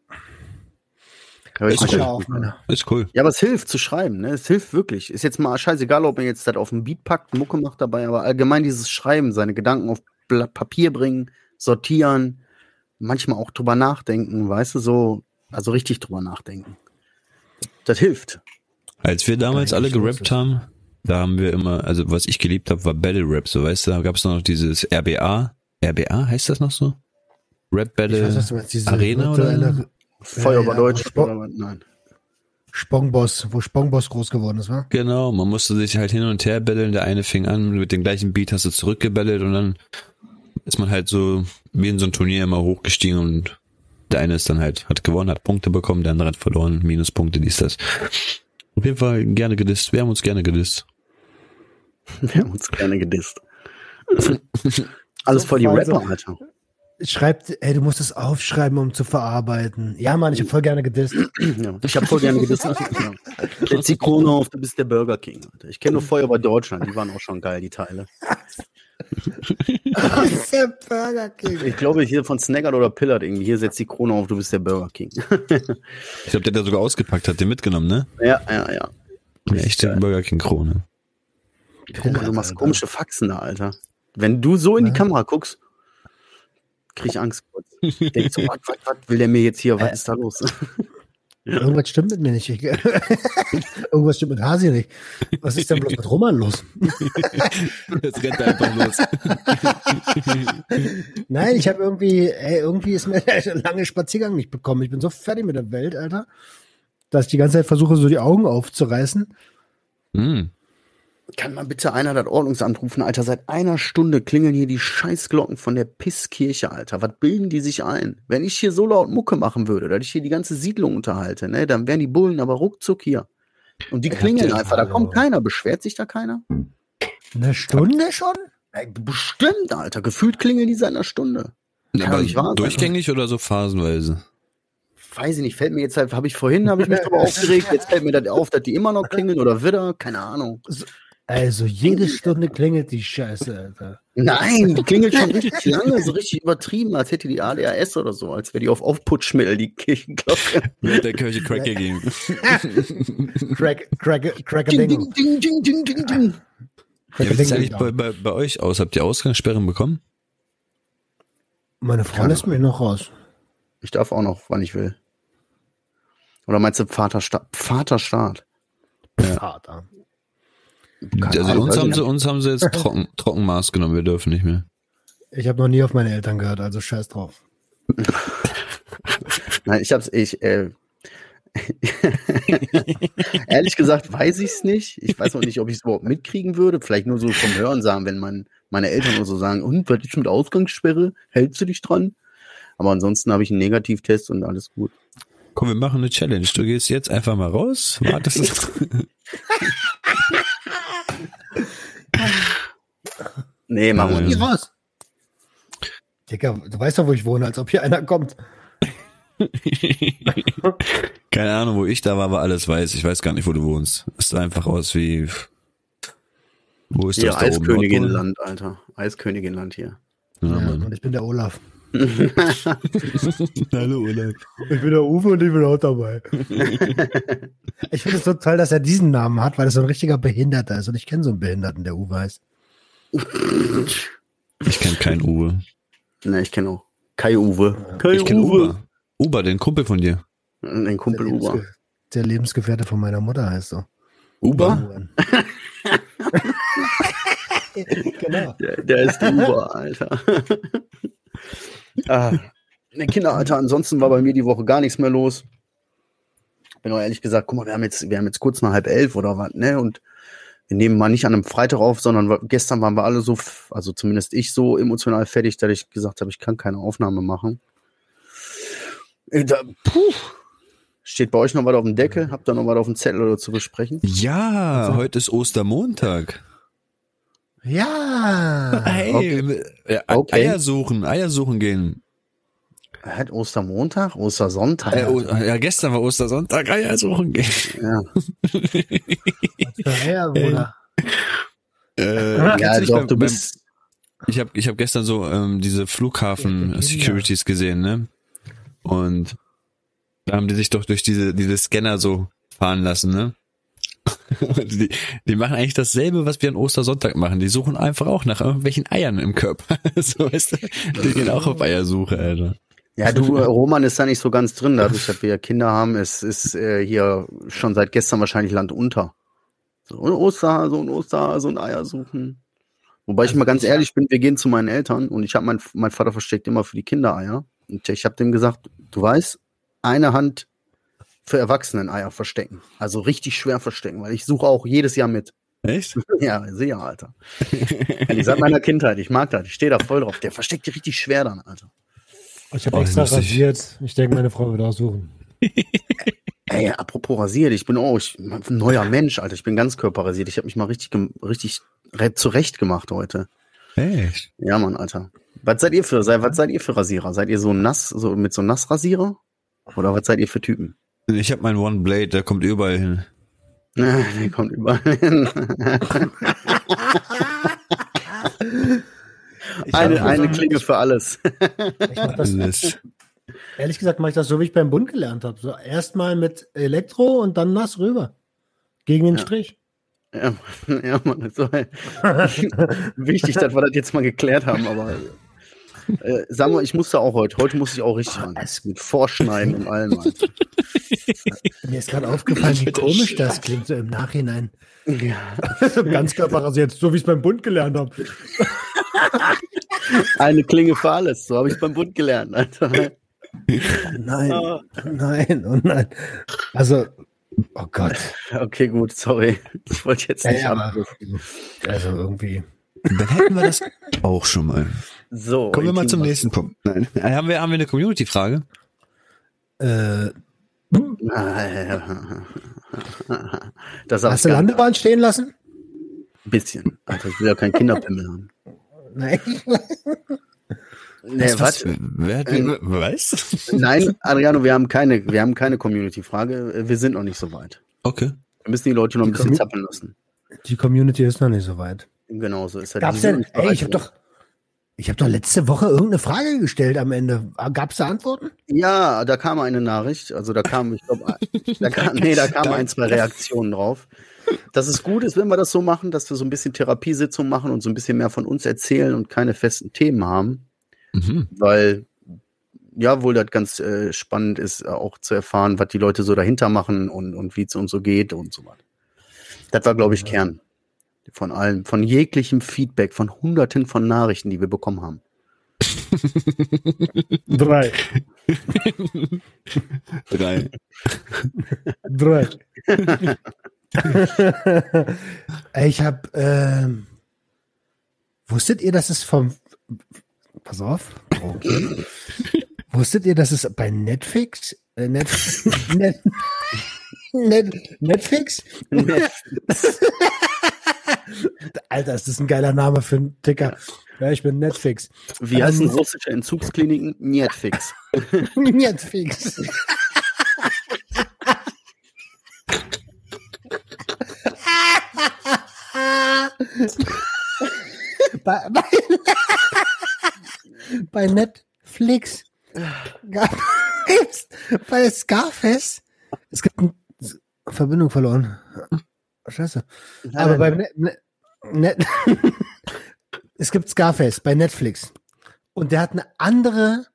Ist cool. Ist cool. Ja, aber es hilft zu schreiben, ne? Es hilft wirklich. Ist jetzt mal scheißegal, ob man jetzt das auf den Beat packt, Mucke macht dabei, aber allgemein dieses Schreiben, seine Gedanken auf Blatt Papier bringen, sortieren, manchmal auch drüber nachdenken, weißt du, so, also richtig drüber nachdenken. Das hilft. Als wir damals alle gerappt haben, da haben wir immer, also was ich geliebt habe, war Battle Rap, so weißt du, da gab es noch dieses RBA. RBA heißt das noch so? Rap Ich Battle weiß, was du meinst, diese Arena oder? Feuer ja, Deutsch was? Nein. Spongboss, wo Spongboss groß geworden ist, wa? Genau, man musste sich halt hin und her battlen. Der eine fing an, mit dem gleichen Beat hast du zurückgebattelt und dann ist man halt so wie in so ein Turnier immer hochgestiegen und der eine ist dann halt, hat gewonnen, hat Punkte bekommen, der andere hat verloren, Minuspunkte, dies, das. Auf jeden Fall gerne gedisst. Wir haben uns gerne gedisst. Wir haben uns gerne gedisst. Alles So voll die so- Rapper, Alter. Schreibt, ey, du musst es aufschreiben, um zu verarbeiten. Ja, Mann, ich hab voll gerne gedisst. Ja, ich habe voll gerne gedisst. ja. Setz die Krone auf, du bist der Burger King. Alter. Ich kenne nur Feuer über Deutschland, die waren auch schon geil, die Teile. Das ist der Burger King. Ich glaube, hier von Snaggart oder Pillard irgendwie, hier setzt die Krone auf, du bist der Burger King. Ich glaube, der der sogar ausgepackt hat, den mitgenommen, ne? ja, ja, ja. Eine echte Burger King Krone. Guck mal, du machst komische Faxen da, Alter. Wenn du so in die. Kamera guckst, krieg ich Angst. kurz. Denk so, was, was, was will der mir jetzt hier? Was ist da los? Irgendwas stimmt mit mir nicht. Ich, irgendwas stimmt mit Hasi nicht. Was ist denn bloß mit Roman los? Jetzt rennt einfach los. Nein, ich habe irgendwie, ey, irgendwie ist mir der lange Spaziergang nicht bekommen. Ich bin so fertig mit der Welt, Alter, dass ich die ganze Zeit versuche, so die Augen aufzureißen. Hm. Kann mal bitte einer das Ordnungsamt rufen, Alter? Seit einer Stunde klingeln hier die Scheißglocken von der Pisskirche, Alter. Was bilden die sich ein? Wenn ich hier so laut Mucke machen würde, dass ich hier die ganze Siedlung unterhalte, ne, dann wären die Bullen aber ruckzuck hier. Und die klingeln ihr- einfach, da kommt keiner. Beschwert sich da keiner? Eine Stunde schon? Ey, Bestimmt, Alter. Gefühlt klingeln die seit einer Stunde. Kann Aber wahr durchgängig oder so phasenweise? Weiß ich nicht, fällt mir jetzt halt, habe ich vorhin, habe ich mich darüber aufgeregt, jetzt fällt mir das auf, dass die immer noch klingeln oder wieder, keine Ahnung. Also jede Stunde klingelt die Scheiße, Alter. Nein, die klingelt schon richtig lange, so richtig übertrieben, als hätte die ADHS oder so, als wäre die auf Aufputschmittel, die Kirchenglocke. Mit der Kirche Crack gegeben. Crack, crack, crack Ding, ding. ding, ding, ding, ding, ding. Ja, wie sieht's eigentlich bei, bei, bei euch aus? Habt ihr Ausgangssperren bekommen? Meine Frau lässt mich noch raus. Ich darf auch noch, wann ich will. Oder meinst du Vaterstaat? Vaterstaat. Vater. Keine also Ahnung, uns haben ich sie, uns haben sie jetzt trocken, Trockenmaß genommen, wir dürfen nicht mehr. Ich habe noch nie auf meine Eltern gehört, also scheiß drauf. Nein, ich hab's, ich, äh, ehrlich gesagt weiß ich's nicht. Ich weiß auch nicht, ob ich es überhaupt mitkriegen würde. Vielleicht nur so vom Hören sagen, wenn mein, meine Eltern nur so sagen, und was ist mit Ausgangssperre? Hältst du dich dran? Aber ansonsten habe ich einen Negativtest und alles gut. Komm, wir machen eine Challenge. Du gehst jetzt einfach mal raus, wartest. Nee, machen wir Ähm. nicht. Geh raus. Digga, du weißt doch, wo ich wohne, als ob hier einer kommt. Keine Ahnung, wo ich da war, war alles weiß. Ich weiß gar nicht, wo du wohnst. Es sah einfach aus wie. Wo ist Hier, das da? Eisköniginland, Alter. Eisköniginland hier. Ja, Ja, Mann. und ich bin der Olaf. Hallo, Urlaub. Ich bin der Uwe und ich bin auch dabei. ich finde es so toll, dass er diesen Namen hat, weil er so ein richtiger Behinderter ist. Und ich kenne so einen Behinderten, der Uwe heißt. Ich kenne keinen Uwe. Ne, ich kenne auch Kai Uwe. Kai Ich kenne Uwe. Uwe, den Kumpel von dir. Ein Kumpel der, Uwe. Der Lebensgefährte von meiner Mutter heißt so. Uwe? genau. Der, der ist die Uwe, Alter. ah, ne, Kinder, Alter, ansonsten war bei mir die Woche gar nichts mehr los. Bin auch ehrlich gesagt, guck mal, wir haben jetzt, wir haben jetzt kurz nach halb elf oder was, ne? Und wir nehmen mal nicht an einem Freitag auf, sondern gestern waren wir alle so, also zumindest ich so emotional fertig, dass ich gesagt habe, ich kann keine Aufnahme machen. Äh, Da, puh. Steht bei euch noch was auf dem Deckel? Habt ihr noch was auf dem Zettel oder zu besprechen? Ja, heute ist Ostermontag. Ja. Hey, äh, Okay. Eier suchen, Eier suchen gehen. Hat Ostermontag, Ostersonntag. Äh, oh, ja, gestern war Ostersonntag, Eier suchen gehen. ja. Ja, Bruder. Äh, ja, kennst du nicht doch, beim- du beim- bist. Ich habe ich hab gestern so ähm, diese Flughafen-Securities gesehen, ne? Und da haben die sich doch durch diese, diese Scanner so fahren lassen, ne? Die, die machen eigentlich dasselbe, was wir an Ostersonntag machen. Die suchen einfach auch nach irgendwelchen Eiern im Körper. so weißt du? Die gehen auch auf Eiersuche, Alter. Ja, du, äh, Roman ist da nicht so ganz drin, dadurch, dass wir ja Kinder haben, ist, ist äh, hier schon seit gestern wahrscheinlich Land unter. So ein Osterhase und Osterhase und Eier suchen. Wobei ich mal ganz ehrlich bin, wir gehen zu meinen Eltern und ich habe mein, mein Vater versteckt immer für die Kinder Eier. Und ich habe dem gesagt, du weißt, eine Hand für Erwachsenen Eier verstecken. Also richtig schwer verstecken, weil ich suche auch jedes Jahr mit. Echt? Ja, sehr, Alter. Seit meiner Kindheit, ich mag das, ich stehe da voll drauf. Der versteckt die richtig schwer dann, Alter. Ich habe Oh, extra lustig. rasiert. Ich denke, meine Frau wird auch suchen. Ey, apropos rasiert, ich bin auch ich, ein neuer Mensch, Alter. Ich bin ganz körperrasiert. Ich habe mich mal richtig, richtig re- zurecht gemacht heute. Echt? Ja, Mann, Alter. Was seid ihr für, sei, was seid ihr für Rasierer? Seid ihr so nass, so mit so Nassrasierer? Oder was seid ihr für Typen? Ich habe meinen One Blade, der kommt überall hin. Der kommt überall hin. eine, eine Klinge für alles. Ich mach das, Alles. ehrlich gesagt mache ich das so, wie ich beim Bund gelernt habe. So erstmal mit Elektro und dann nass rüber. Gegen den Ja. Strich. Ja, ja Mann, so, wichtig, dass wir das jetzt mal geklärt haben, aber äh, sag mal, ich musste auch heute, heute musste ich auch richtig ran. Mit Vorschneiden und allem. Alter. Mir ist gerade aufgefallen, wie komisch das klingt so im Nachhinein. Ja. So ganz körperrasiert, so wie ich es beim Bund gelernt habe. Eine Klinge für alles, so habe ich beim Bund gelernt. Alter. Nein, nein, oh nein. Also, oh Gott. Okay, gut, sorry. Ich wollte jetzt nicht ja, ab. aber, also irgendwie. Dann hätten wir das auch schon mal. So, Kommen wir mal zum nächsten Punkt. Nein. Äh, Haben wir, haben wir eine Community-Frage? Äh, Das hast du. Landebahn stehen lassen? Ein bisschen. Alter, ich will ja kein Kinderpimmel haben. Nein. Nee, was? Wer hat Ähm, was? Nein, Adriano, wir haben keine, wir haben keine Community-Frage. Wir sind noch nicht so weit. Okay. Wir müssen die Leute noch ein Die bisschen zappeln lassen. Die Community ist noch nicht so weit. Genau so ist halt. Gab's denn, nicht ey, ich habe doch, ich habe doch letzte Woche irgendeine Frage gestellt am Ende. Gab es da Antworten? Ja, da kam eine Nachricht. Also da kam, ich glaube, da kam, nee, da kamen ein, zwei Reaktionen drauf. Dass es gut ist, wenn wir das so machen, dass wir so ein bisschen Therapiesitzung machen und so ein bisschen mehr von uns erzählen und keine festen Themen haben. Mhm. Weil, ja, wohl das ganz äh, spannend ist, äh, auch zu erfahren, was die Leute so dahinter machen und, und wie es uns so geht und so was. Das war, glaube ich, Kern von allem, von jeglichem Feedback, von hunderten von Nachrichten, die wir bekommen haben. Drei. Drei. Drei. Ich habe, ähm, wusstet ihr, dass es vom, pass auf, okay. wusstet ihr, dass es bei Netflix, äh, Net, Net, Net, Netflix? Alter, ist das ein geiler Name für einen Ticker. Ja, ich bin Netflix. Wie heißen russische Entzugskliniken? Netflix. Netflix. Bei, bei, bei Netflix gab es bei Scarface es gibt eine Verbindung verloren. Scheiße. Aber bei Net, Net, Net es gibt Scarface bei Netflix und der hat eine andere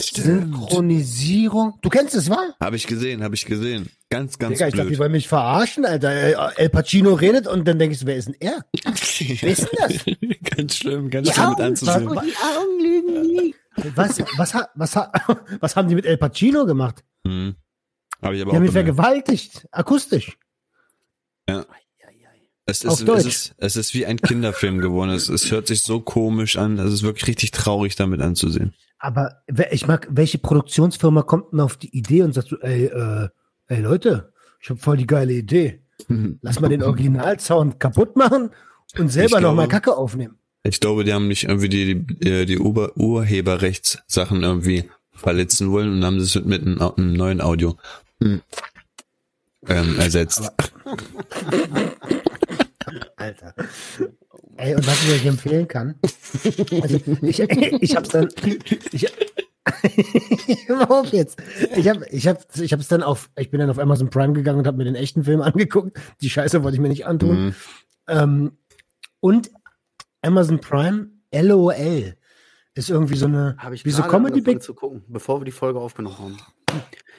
Synchronisierung. Du kennst es, wa? Habe ich gesehen, habe ich gesehen. Ganz, ganz Digga, ich dachte, die blöd. wollen mich verarschen, Alter. Äh, El Pacino redet und dann denke ich, so, wer ist denn er? Wer ist denn das? ganz schlimm, ganz Die schlimm mit anzusehen. was- die Augen lügen nie. Was, was, was, ha- was haben die mit El Pacino gemacht? Hm. Habe ich aber Die haben auch ihn vergewaltigt, akustisch. Es Auf ist, es, ist, es ist wie ein Kinderfilm geworden. Es, es hört sich so komisch an. Es ist wirklich richtig traurig, damit anzusehen. Aber ich mag, welche Produktionsfirma kommt denn auf die Idee und sagt so, ey, äh, ey Leute, ich habe voll die geile Idee. Lass mal den Originalsound kaputt machen und selber Ich noch mal glaube- Kacke aufnehmen. Ich glaube, die haben nicht irgendwie die, die, die Ur Urheberrechtssachen irgendwie verletzen wollen und haben es mit einem, einem neuen Audio ähm, ersetzt. Alter. Ey, und was ich euch empfehlen kann, also ich, ich hab's dann, ich, auf jetzt. Ich habe ich hab, ich hab's dann auf, ich bin dann auf Amazon Prime gegangen und habe mir den echten Film angeguckt. Die Scheiße wollte ich mir nicht antun. Mhm. Ähm, und Amazon Prime, LOL, ist irgendwie so eine, Habe ich wie so Comedy Big. zu gucken, bevor wir die Folge aufgenommen haben.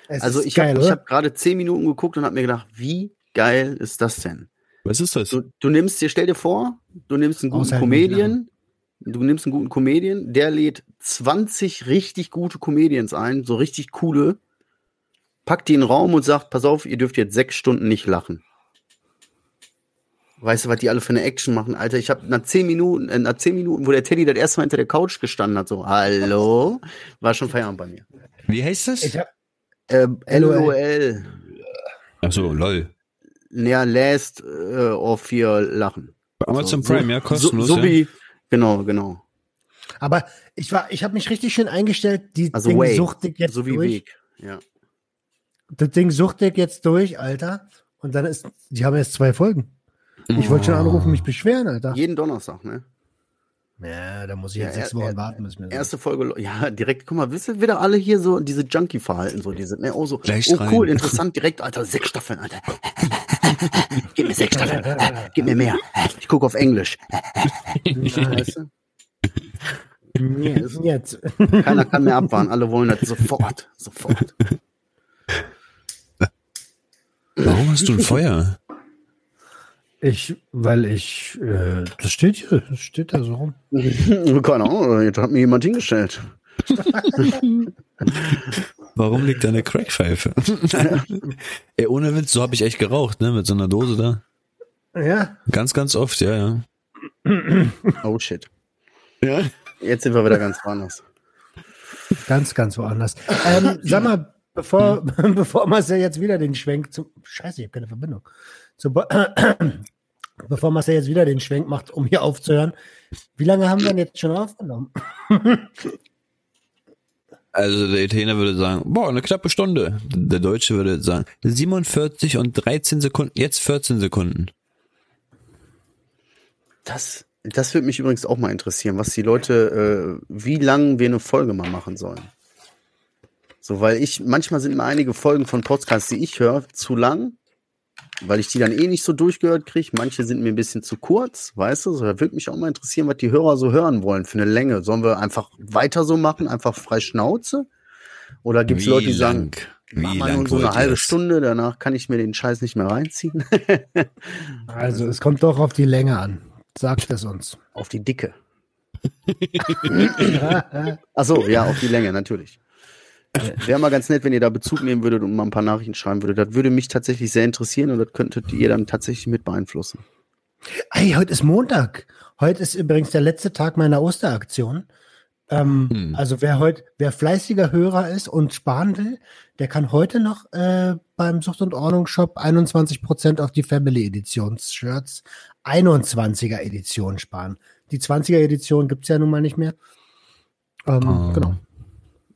Es Also ich habe hab gerade zehn Minuten geguckt und habe mir gedacht, wie geil ist das denn? Was ist das? Du, du nimmst dir, stell dir vor, du nimmst einen guten Aushalten, Comedian, du nimmst einen guten Comedian, der lädt 20 richtig gute Comedians ein, so richtig coole, packt die in den Raum und sagt, pass auf, ihr dürft jetzt sechs Stunden nicht lachen. Weißt du, was die alle für eine Action machen, Alter? Ich habe nach zehn Minuten, äh, nach zehn Minuten, wo der Teddy das erste Mal hinter der Couch gestanden hat, so, hallo, war schon Feierabend bei mir. Wie heißt das? Ich hab, Ähm, LOL. LOL. Ach so, lol. Ja, last äh, of vier Lachen. Bei Amazon So- Prime, ja, kostenlos. So, so ja. wie, genau, genau. aber ich war, ich habe mich richtig schön eingestellt. Die Also Ding suchtig jetzt so wie durch. Weg. Ja. Das Ding suchtig jetzt durch, Alter. Und dann ist, die haben jetzt zwei Folgen. Ich wollte schon Oh. anrufen, mich beschweren, Alter. Jeden Donnerstag, ne? Ja, da muss ich Ja, jetzt sechs er- Wochen er- warten, bis mir Erste Folge, ja, direkt, guck mal, wisst ihr, wieder alle hier so diese Junkie-Verhalten, so, die sind, ne, oh, so, Gleich oh, rein. cool, interessant, direkt, Alter, sechs Staffeln, Alter. Gib mir sechs Staffeln, gib mir mehr. Ich gucke auf Englisch. Weißt du? jetzt. jetzt. Keiner kann mehr abwarten, alle wollen das sofort, sofort. Warum hast du ein Feuer? Ich, weil ich, äh, das steht hier, das steht da so rum. Keine Ahnung, jetzt hat mir jemand hingestellt. Warum liegt da eine Crackpfeife? Ey, ohne Witz, so habe ich echt geraucht, ne? Mit so einer Dose da. Ja, Ganz, ganz oft, ja, ja. Oh shit. Ja. Jetzt sind wir wieder ganz woanders. ganz, ganz woanders. Ähm, sag mal, bevor, bevor Marcel jetzt wieder den Schwenk zum, scheiße, ich habe keine Verbindung. Zu, bevor Marcel jetzt wieder den Schwenk macht, um hier aufzuhören, wie lange haben wir denn jetzt schon aufgenommen? Also der Italiener würde sagen, boah, eine knappe Stunde. Der Deutsche würde sagen, 47 und 13 Sekunden, jetzt 14 Sekunden. Das, das würde mich übrigens auch mal interessieren, was die Leute, äh, wie lang wir eine Folge mal machen sollen. So, weil ich, manchmal sind mir einige Folgen von Podcasts, die ich höre, zu lang, weil ich die dann eh nicht so durchgehört kriege. Manche sind mir ein bisschen zu kurz, weißt du? So, da würde mich auch mal interessieren, was die Hörer so hören wollen für eine Länge. Sollen wir einfach weiter so machen, einfach frei Schnauze? Oder gibt es Wie Leute, die sagen, lang? mach Wie mal nur so eine halbe? Stunde, danach kann ich mir den Scheiß nicht mehr reinziehen? Also, es kommt doch auf die Länge an. Sagt es uns. auf die Dicke. Ach so, ja, auf die Länge, natürlich. Wäre mal ganz nett, wenn ihr da Bezug nehmen würdet und mal ein paar Nachrichten schreiben würdet. Das würde mich tatsächlich sehr interessieren und das könntet ihr dann tatsächlich mit beeinflussen. Hey, heute ist Montag. Heute ist übrigens der letzte Tag meiner Osteraktion. Ähm, Hm. Also wer heute, wer fleißiger Hörer ist und sparen will, der kann heute noch äh, beim Sucht und Ordnung Shop 21% auf die Family Editions Shirts 21er Edition sparen. Die 20er Edition gibt's ja nun mal nicht mehr. Ähm, Ah. Genau.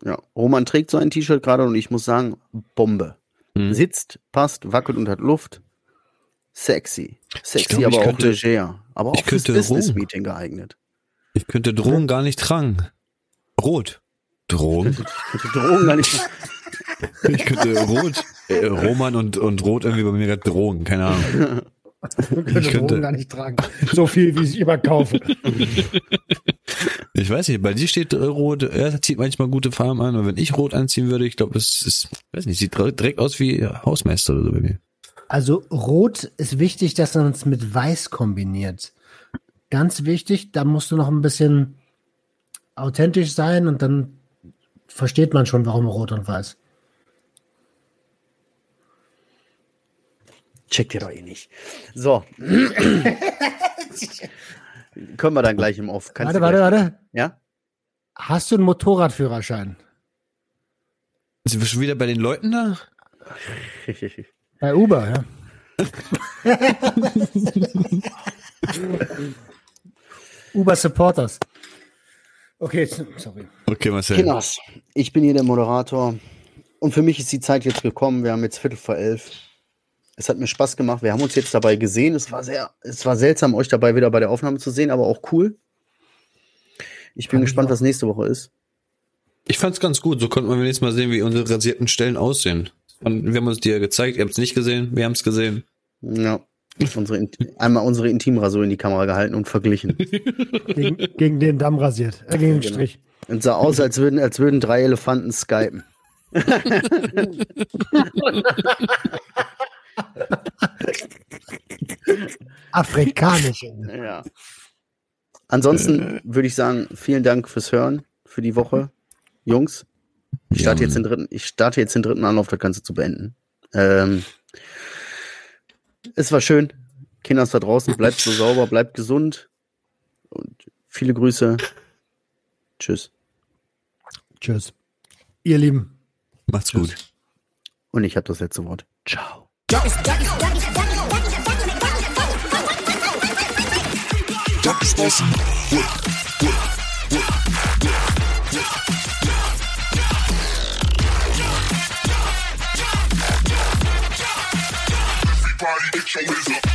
Ja, Roman trägt so ein T-Shirt gerade und ich muss sagen, Bombe. Hm. Sitzt, passt, wackelt und hat Luft. Sexy. Sexy, glaub, ich aber auch könnte- leger. Aber ich auch fürs könnte Business-Meeting geeignet. Ich könnte Drogen gar nicht tragen. Rot. Drogen? Die Drogen gar nicht. Ich könnte Rot, äh, Roman und, und Rot irgendwie bei mir gerade Drogen, keine Ahnung. Ich könnte gar nicht tragen. So viel, wie ich immer kaufe. Ich weiß nicht, bei dir steht äh, Rot, er zieht manchmal gute Farben an, und wenn ich Rot anziehen würde, ich glaube, es ist, weiß nicht, sieht direkt aus wie Hausmeister oder so bei mir. Also Rot ist wichtig, dass man es mit Weiß kombiniert. Ganz wichtig, da musst du noch ein bisschen authentisch sein und dann versteht man schon, warum Rot und Weiß. Checkt ihr doch eh nicht. So. Können wir dann gleich im Off. Kannst warte, warte, warte. Ja? Hast du einen Motorradführerschein? Sind wir schon wieder bei den Leuten da? Bei Uber, ja. Uber Supporters. Okay, sorry. Okay, Marcel. Kinders, ich bin hier der Moderator. Und für mich ist die Zeit jetzt gekommen. Wir haben jetzt Viertel vor elf. Es hat mir Spaß gemacht. Wir haben uns jetzt dabei gesehen. Es war sehr, es war seltsam, euch dabei wieder bei der Aufnahme zu sehen, aber auch cool. Ich bin ich gespannt, auch. was nächste Woche ist. Ich fand's ganz gut. So konnten wir wenigstens mal sehen, wie unsere rasierten Stellen aussehen. Und wir haben uns die ja gezeigt. Ihr habt es nicht gesehen. Wir haben es gesehen. Ja. Unsere, einmal unsere Intimrasur in die Kamera gehalten und verglichen. Gegen, gegen den Damm rasiert. Äh, gegen den Genau. Strich. Und sah aus, als würden, als würden drei Elefanten skypen. Afrikanisch. Ja. Ansonsten würde ich sagen, vielen Dank fürs Hören für die Woche. Jungs, ich starte Ja, jetzt den dritten, ich starte jetzt den dritten Anlauf, das Ganze zu beenden. Ähm, es war schön. Kinders da draußen, bleibt so sauber, bleibt gesund. Und viele Grüße. Tschüss. Tschüss. Ihr Lieben. Macht's gut. Und ich habe das letzte Wort. Ciao. Everybody get your hands.